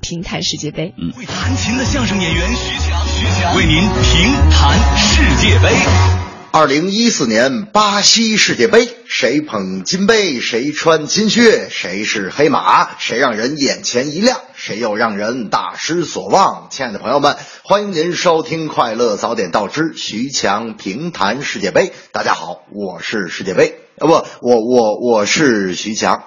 评弹世界杯。嗯，会弹琴的相声演员徐强，徐强为您评弹世界杯。二零一四年巴西世界杯，谁捧金杯，谁穿金靴，谁是黑马，谁让人眼前一亮，谁又让人大失所望。亲爱的朋友们，欢迎您收听《快乐早点到之徐强评弹世界杯》。大家好，我是世界杯。啊不，我我我是徐强。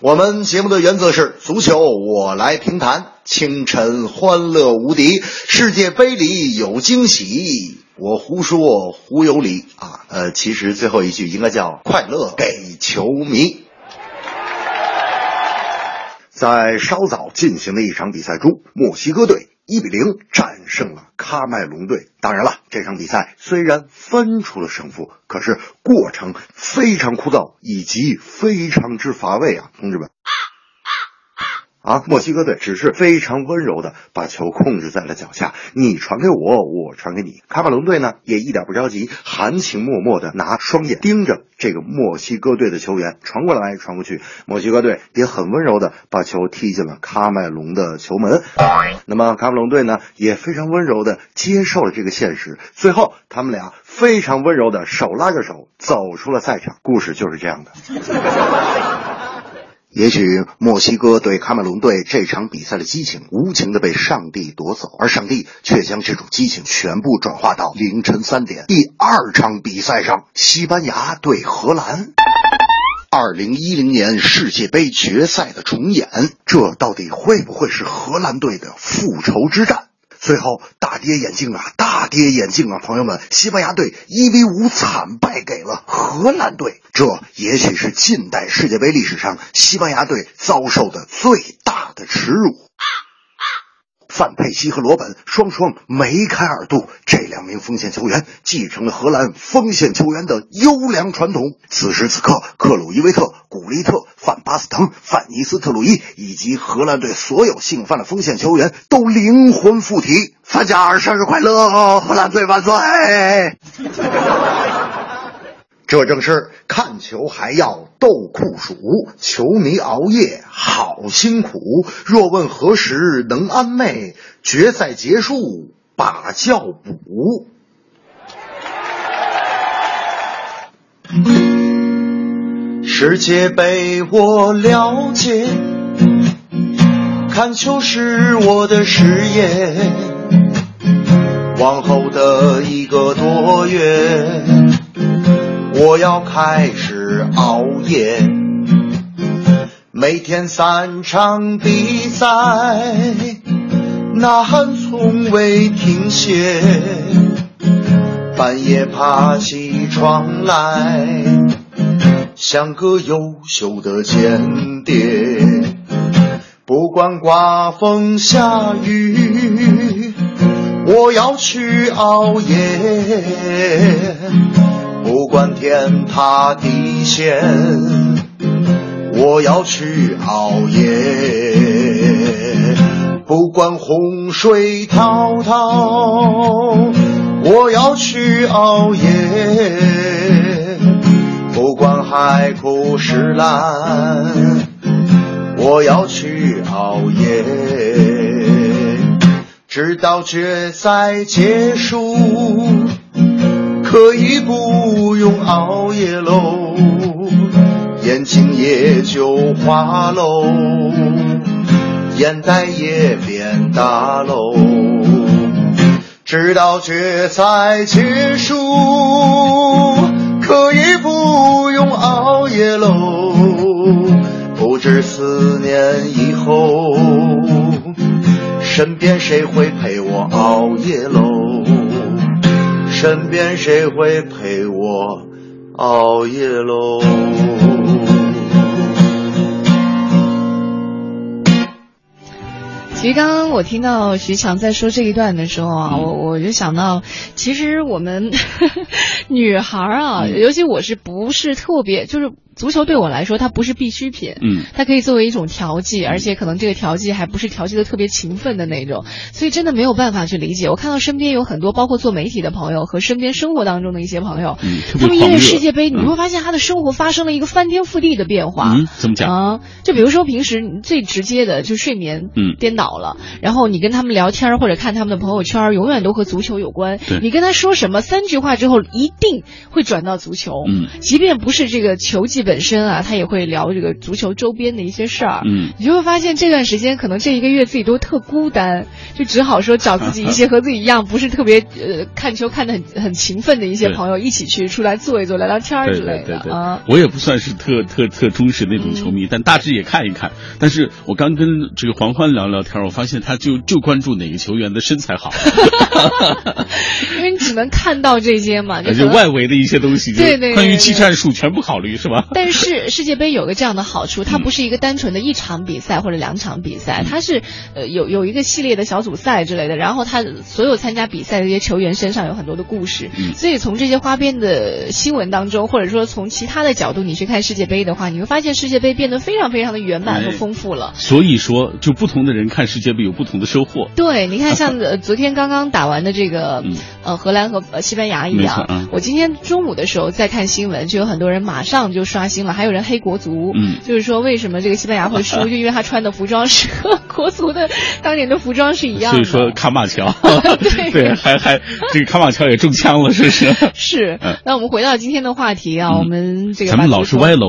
我们节目的原则是足球我来评弹，清晨欢乐无敌，世界杯里有惊喜，我胡说胡有理啊。呃，其实最后一句应该叫快乐给球迷。在稍早进行的一场比赛中，墨西哥队。一比零战胜了喀麦隆队。当然了，这场比赛虽然分出了胜负，可是过程非常枯燥以及非常之乏味啊，同志们。啊，墨西哥队只是非常温柔的把球控制在了脚下，你传给我，我传给你。喀麦隆队呢也一点不着急，含情脉脉的拿双眼盯着这个墨西哥队的球员传过来传过去。墨西哥队也很温柔的把球踢进了喀麦隆的球门。那么喀麦隆队呢也非常温柔的接受了这个现实，最后他们俩非常温柔的手拉着手走出了赛场。故事就是这样的。也许墨西哥对喀麦隆队这场比赛的激情无情的被上帝夺走，而上帝却将这种激情全部转化到凌晨三点第二场比赛上——西班牙对荷兰。二零一零年世界杯决赛的重演，这到底会不会是荷兰队的复仇之战？最后大跌眼镜啊，大跌眼镜啊，朋友们！西班牙队一比五惨败给了荷兰队，这也许是近代世界杯历史上西班牙队遭受的最大的耻辱。范佩西和罗本双双梅开二度，这两名锋线球员继承了荷兰锋线球员的优良传统。此时此刻，克鲁伊维特、古利特、范巴斯滕、范尼斯特鲁伊以及荷兰队所有姓范的锋线球员都灵魂附体。范加尔生日快乐，荷兰队万岁！这正是看球还要斗酷暑，球迷熬夜好辛苦。若问何时能安寐，决赛结束把觉补。世界杯我了解，看球是我的事业。往后的一个多月。我要开始熬夜，每天三场比赛，呐喊从未停歇。半夜爬起床来，像个优秀的间谍。不管刮风下雨，我要去熬夜。不管天塌地陷，我要去熬夜，不管洪水滔滔，我要去熬夜，不管海枯石烂，我要去熬夜，直到决赛结束，可以不用熬夜喽。眼睛也就花喽，眼袋也变大喽，直到决赛结束，可以不用熬夜喽。不知四年以后，身边谁会陪我熬夜喽？身边谁会陪我熬夜喽？其实刚刚我听到徐强在说这一段的时候啊，我我就想到，其实我们 女孩啊，尤其我是不是特别就是。足球对我来说，它不是必需品，嗯，它可以作为一种调剂，而且可能这个调剂还不是调剂的特别勤奋的那种，所以真的没有办法去理解。我看到身边有很多，包括做媒体的朋友和身边生活当中的一些朋友，嗯，他们因为世界杯，你会发现他的生活发生了一个翻天覆地的变化。嗯，怎么讲啊？就比如说平时最直接的，就睡眠嗯颠倒了，然后你跟他们聊天或者看他们的朋友圈，永远都和足球有关。你跟他说什么三句话之后，一定会转到足球。嗯，即便不是这个球技本身啊，他也。会聊这个足球周边的一些事儿，嗯，你就会发现这段时间可能这一个月自己都特孤单，就只好说找自己一些和自己一样不是特别呃看球看的很很勤奋的一些朋友一起去出来坐一坐聊聊天儿之类的啊。我也不算是特特特忠实那种球迷，但大致也看一看。但是我刚跟这个黄欢聊聊天，我发现他就就关注哪个球员的身材好，因为你只能看到这些嘛，就外围的一些东西，对对，关于技战术全部考虑是吧？但是世界杯有个这样的好处，它不是一个单纯的一场比赛或者两场比赛，它是呃有有一个系列的小组赛之类的，然后它所有参加比赛的这些球员身上有很多的故事，所以从这些花边的新闻当中，或者说从其他的角度你去看世界杯的话，你会发现世界杯变得非常非常的圆满和丰富了。所以说，就不同的人看世界杯有不同的收获。对，你看像 昨天刚刚打完的这个呃荷兰和西班牙一样，我今天中午的时候在看新闻，就有很多人马上就刷新了，还有人黑国足。嗯，就是说，为什么这个西班牙会输？就因为他穿的服装是和国足的当年的服装是一样的。所以说，卡马乔，对 对，还还这个卡马乔也中枪了，是不是？是。那我们回到今天的话题啊，我们这个咱们老是歪楼，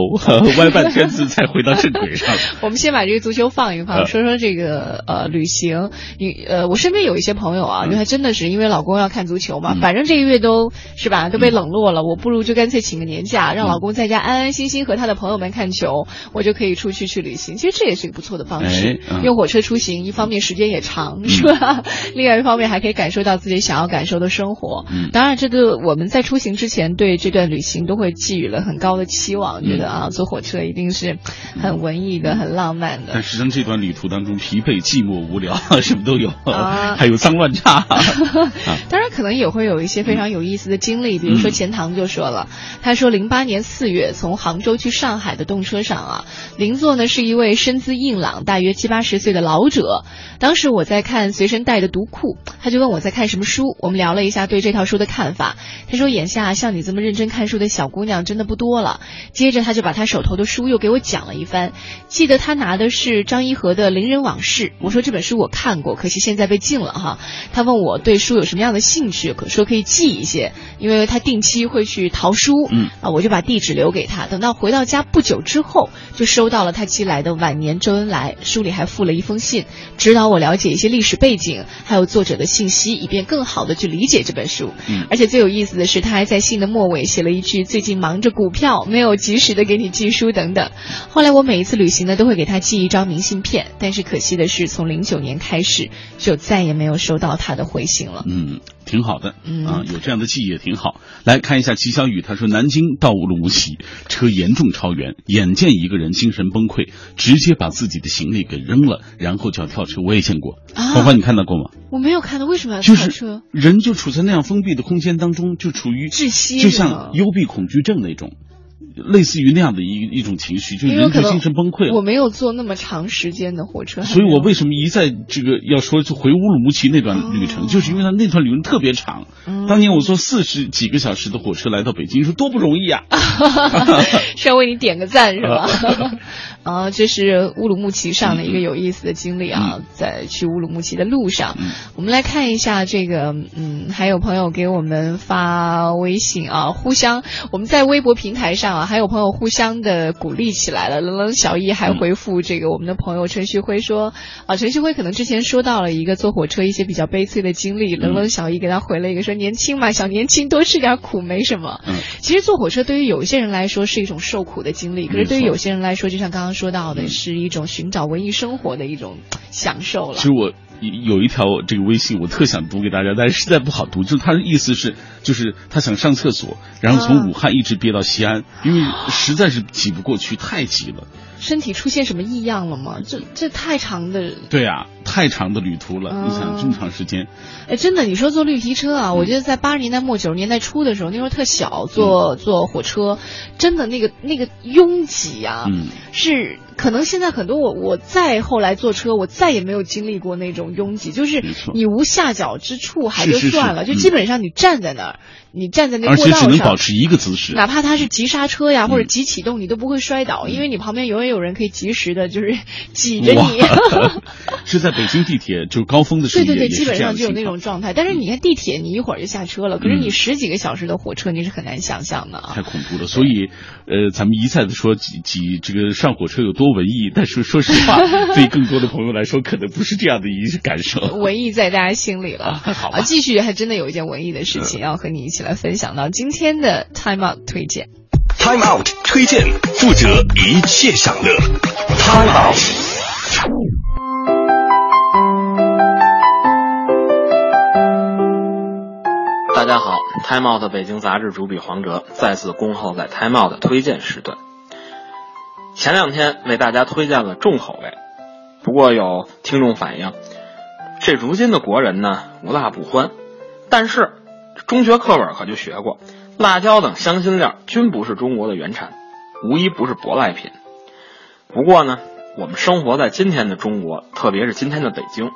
歪半天子才回到正轨上。我们先把这个足球放一放，说说这个呃旅行。你呃，我身边有一些朋友啊，因为真的是因为老公要看足球嘛，反正这个月都是吧，都被冷落了，我不如就干脆请个年假，让老公在家安安心心和他的朋友们看球。我就可以出去去旅行，其实这也是一个不错的方式。嗯、用火车出行，一方面时间也长，是吧？另外一方面还可以感受到自己想要感受的生活。嗯、当然，这个我们在出行之前对这段旅行都会寄予了很高的期望，觉得啊，坐火车一定是很文艺的、很浪漫的。但实际上，这段旅途当中疲惫、寂寞、无聊，什么都有，啊、还有脏乱差。当然，可能也会有一些非常有意思的经历，比如说钱塘就说了，他说零八年四月从杭州去上海的动车上啊。邻座呢是一位身姿硬朗、大约七八十岁的老者。当时我在看随身带的读库，他就问我在看什么书。我们聊了一下对这套书的看法。他说：“眼下像你这么认真看书的小姑娘真的不多了。”接着他就把他手头的书又给我讲了一番。记得他拿的是张一和的《伶人往事》。我说这本书我看过，可惜现在被禁了哈。他问我对书有什么样的兴趣，说可以寄一些，因为他定期会去淘书。嗯啊，我就把地址留给他。等到回到家不久之后，就收到了他寄来的晚年周恩来，书里还附了一封信，指导我了解一些历史背景，还有作者的信息，以便更好的去理解这本书。嗯，而且最有意思的是，他还在信的末尾写了一句：“最近忙着股票，没有及时的给你寄书等等。”后来我每一次旅行呢，都会给他寄一张明信片，但是可惜的是，从零九年开始就再也没有收到他的回信了。嗯，挺好的，嗯啊，有这样的记忆也挺好。来看一下齐小雨，他说南京到乌鲁木齐，车严重超员，眼见一个人精神崩溃，直接把自己的行李给扔了，然后就要跳车。我也见过，啊欢欢你看到过吗？我没有看到，为什么要就是跳车？人就处在那样封闭的空间当中，就处于窒息就像幽闭恐惧症那种。类似于那样的一一种情绪，就人就精神崩溃了。我没有坐那么长时间的火车，所以我为什么一再这个要说就回乌鲁木齐那段旅程，就是因为它那段旅程特别长。当年我坐四十几个小时的火车来到北京，说多不容易啊！是要为你点个赞是吧？啊，这是乌鲁木齐上的一个有意思的经历啊，在去乌鲁木齐的路上，我们来看一下这个，嗯，还有朋友给我们发微信啊，互相我们在微博平台上啊，还有朋友互相的鼓励起来了。冷冷小易还回复这个我们的朋友陈旭辉说啊，陈旭辉可能之前说到了一个坐火车一些比较悲催的经历，冷冷小易给他回了一个说年轻嘛，小年轻多吃点苦没什么。嗯，其实坐火车对于有一些人来说是一种受苦的经历，可是对于有些人来说，就像刚刚说到的，是一种寻找文艺生活的一种享受了。其实我。有一条这个微信，我特想读给大家，但是实在不好读。就是他的意思是，就是他想上厕所，然后从武汉一直憋到西安，因为实在是挤不过去，太挤了。身体出现什么异样了吗？这这太长的。对啊，太长的旅途了。你想这么长时间？哎，真的，你说坐绿皮车啊？我觉得在八十年代末九十年代初的时候，那时候特小，坐坐火车，真的那个那个拥挤啊，是。可能现在很多我我再后来坐车，我再也没有经历过那种拥挤，就是你无下脚之处还就算了，就基本上你站在那儿。你站在那过道上，而且只能保持一个姿势，哪怕它是急刹车呀，或者急启动，你都不会摔倒，因为你旁边永远有人可以及时的，就是 挤着你。是在北京地铁就是高峰的时候，对对对，基本上就有那种状态。但是你看地铁，你一会儿就下车了，可是你十几个小时的火车，你是很难想象的啊。太恐怖了，所以呃，咱们一再的说几几这个上火车有多文艺，但是说实话，对更多的朋友来说，可能不是这样的一个感受。文艺在大家心里了，好啊，继续还真的有一件文艺的事情要和你一起。来分享到今天的 Time Out 推荐，Time Out 推荐，负责一切享乐，Time Out。大家好，Time Out 北京杂志主笔黄哲再次恭候在 Time Out 推荐时段。前两天为大家推荐了重口味，不过有听众反映，这如今的国人呢无辣不欢，但是。中学课本可就学过，辣椒等香辛料均不是中国的原产，无一不是舶来品。不过呢，我们生活在今天的中国，特别是今天的北京，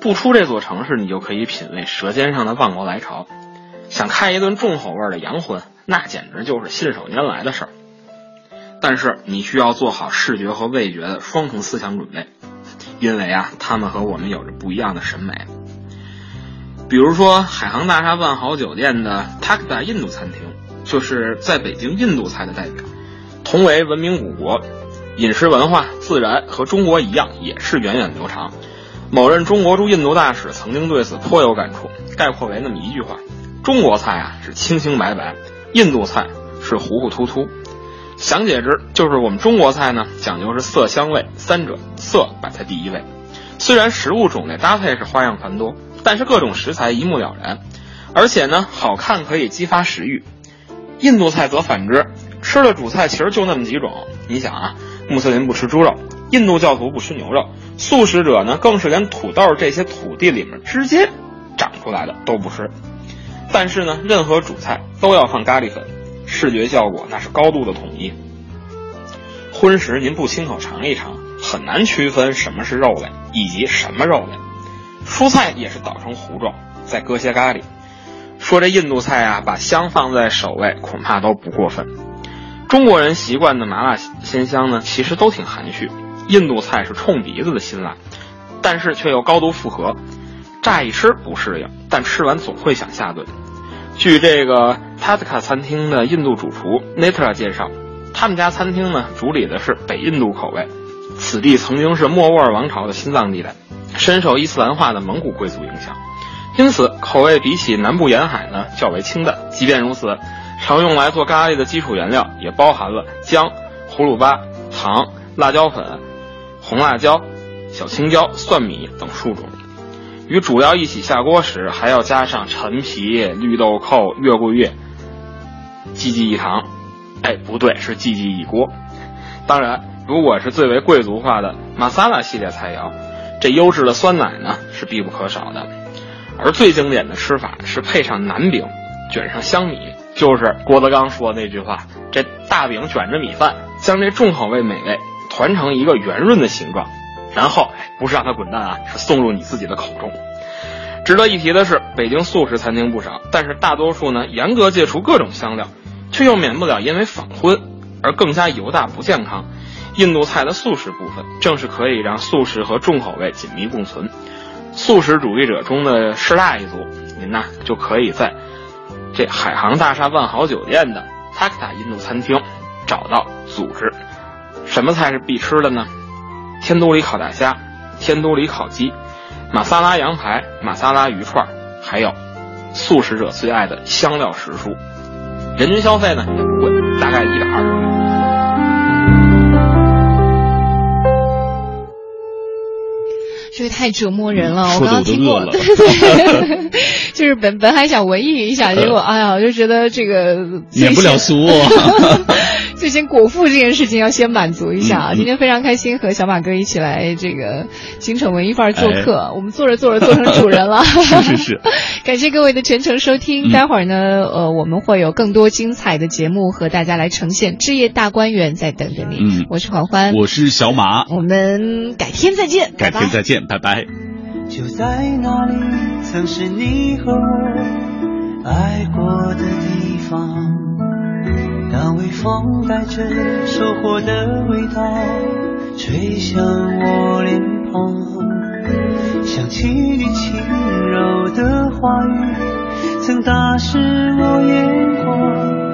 不出这座城市，你就可以品味舌尖上的万国来朝。想开一顿重口味的洋荤，那简直就是信手拈来的事儿。但是你需要做好视觉和味觉的双重思想准备，因为啊，他们和我们有着不一样的审美。比如说，海航大厦万豪酒店的 Takda 印度餐厅，就是在北京印度菜的代表。同为文明古国，饮食文化自然和中国一样，也是源远流长。某任中国驻印度大使曾经对此颇有感触，概括为那么一句话：中国菜啊是清清白白，印度菜是糊糊涂涂。详解之，就是我们中国菜呢讲究是色香味三者，色摆在第一位。虽然食物种类搭配是花样繁多。但是各种食材一目了然，而且呢，好看可以激发食欲。印度菜则反之，吃的主菜其实就那么几种。你想啊，穆斯林不吃猪肉，印度教徒不吃牛肉，素食者呢更是连土豆这些土地里面直接长出来的都不吃。但是呢，任何主菜都要放咖喱粉，视觉效果那是高度的统一。荤食您不亲口尝一尝，很难区分什么是肉类以及什么肉类。蔬菜也是捣成糊状，再搁些咖喱。说这印度菜啊，把香放在首位，恐怕都不过分。中国人习惯的麻辣鲜香呢，其实都挺含蓄。印度菜是冲鼻子的辛辣，但是却又高度复合。乍一吃不适应，但吃完总会想下顿。据这个 Tatka 餐厅的印度主厨 Natra 介绍，他们家餐厅呢，主理的是北印度口味。此地曾经是莫卧儿王朝的心脏地带。深受伊斯兰化的蒙古贵族影响，因此口味比起南部沿海呢较为清淡。即便如此，常用来做咖喱的基础原料也包含了姜、胡芦巴、糖、辣椒粉、红辣椒、小青椒、蒜米等数种。与主料一起下锅时，还要加上陈皮、绿豆蔻、月桂叶，济济一堂。哎，不对，是济济一锅。当然，如果是最为贵族化的玛莎拉系列菜肴。这优质的酸奶呢是必不可少的，而最经典的吃法是配上馕饼，卷上香米，就是郭德纲说的那句话：“这大饼卷着米饭，将这重口味美味团成一个圆润的形状，然后不是让他滚蛋啊，是送入你自己的口中。值得一提的是，北京素食餐厅不少，但是大多数呢严格戒除各种香料，却又免不了因为仿荤而更加油大不健康。印度菜的素食部分，正是可以让素食和重口味紧密共存。素食主义者中的士大一族，您呐就可以在这海航大厦万豪酒店的塔克塔印度餐厅找到组织。什么菜是必吃的呢？天都里烤大虾、天都里烤鸡、马萨拉羊排、马萨拉鱼串，还有素食者最爱的香料时蔬。人均消费呢也不贵，大概一百二十元。这个太折磨人了，我刚刚听过，饿了对 对，就是本本还想文艺一下，结果哎呀，我就觉得这个免不了俗哦就先果腹这件事情要先满足一下啊！嗯嗯今天非常开心和小马哥一起来这个京城文艺范儿做客，哎我们做着做着做成主人了。是 是是，感谢各位的全程收听，嗯待会儿呢，呃，我们会有更多精彩的节目和大家来呈现。置业大观园在等着你，嗯我是黄欢，我是小马，我们改天再见，改天再见，拜拜。就在那里，曾是你和我爱过的地方。那微风带着收获的味道吹向我脸庞，想起你轻柔的话语，曾打湿我眼眶。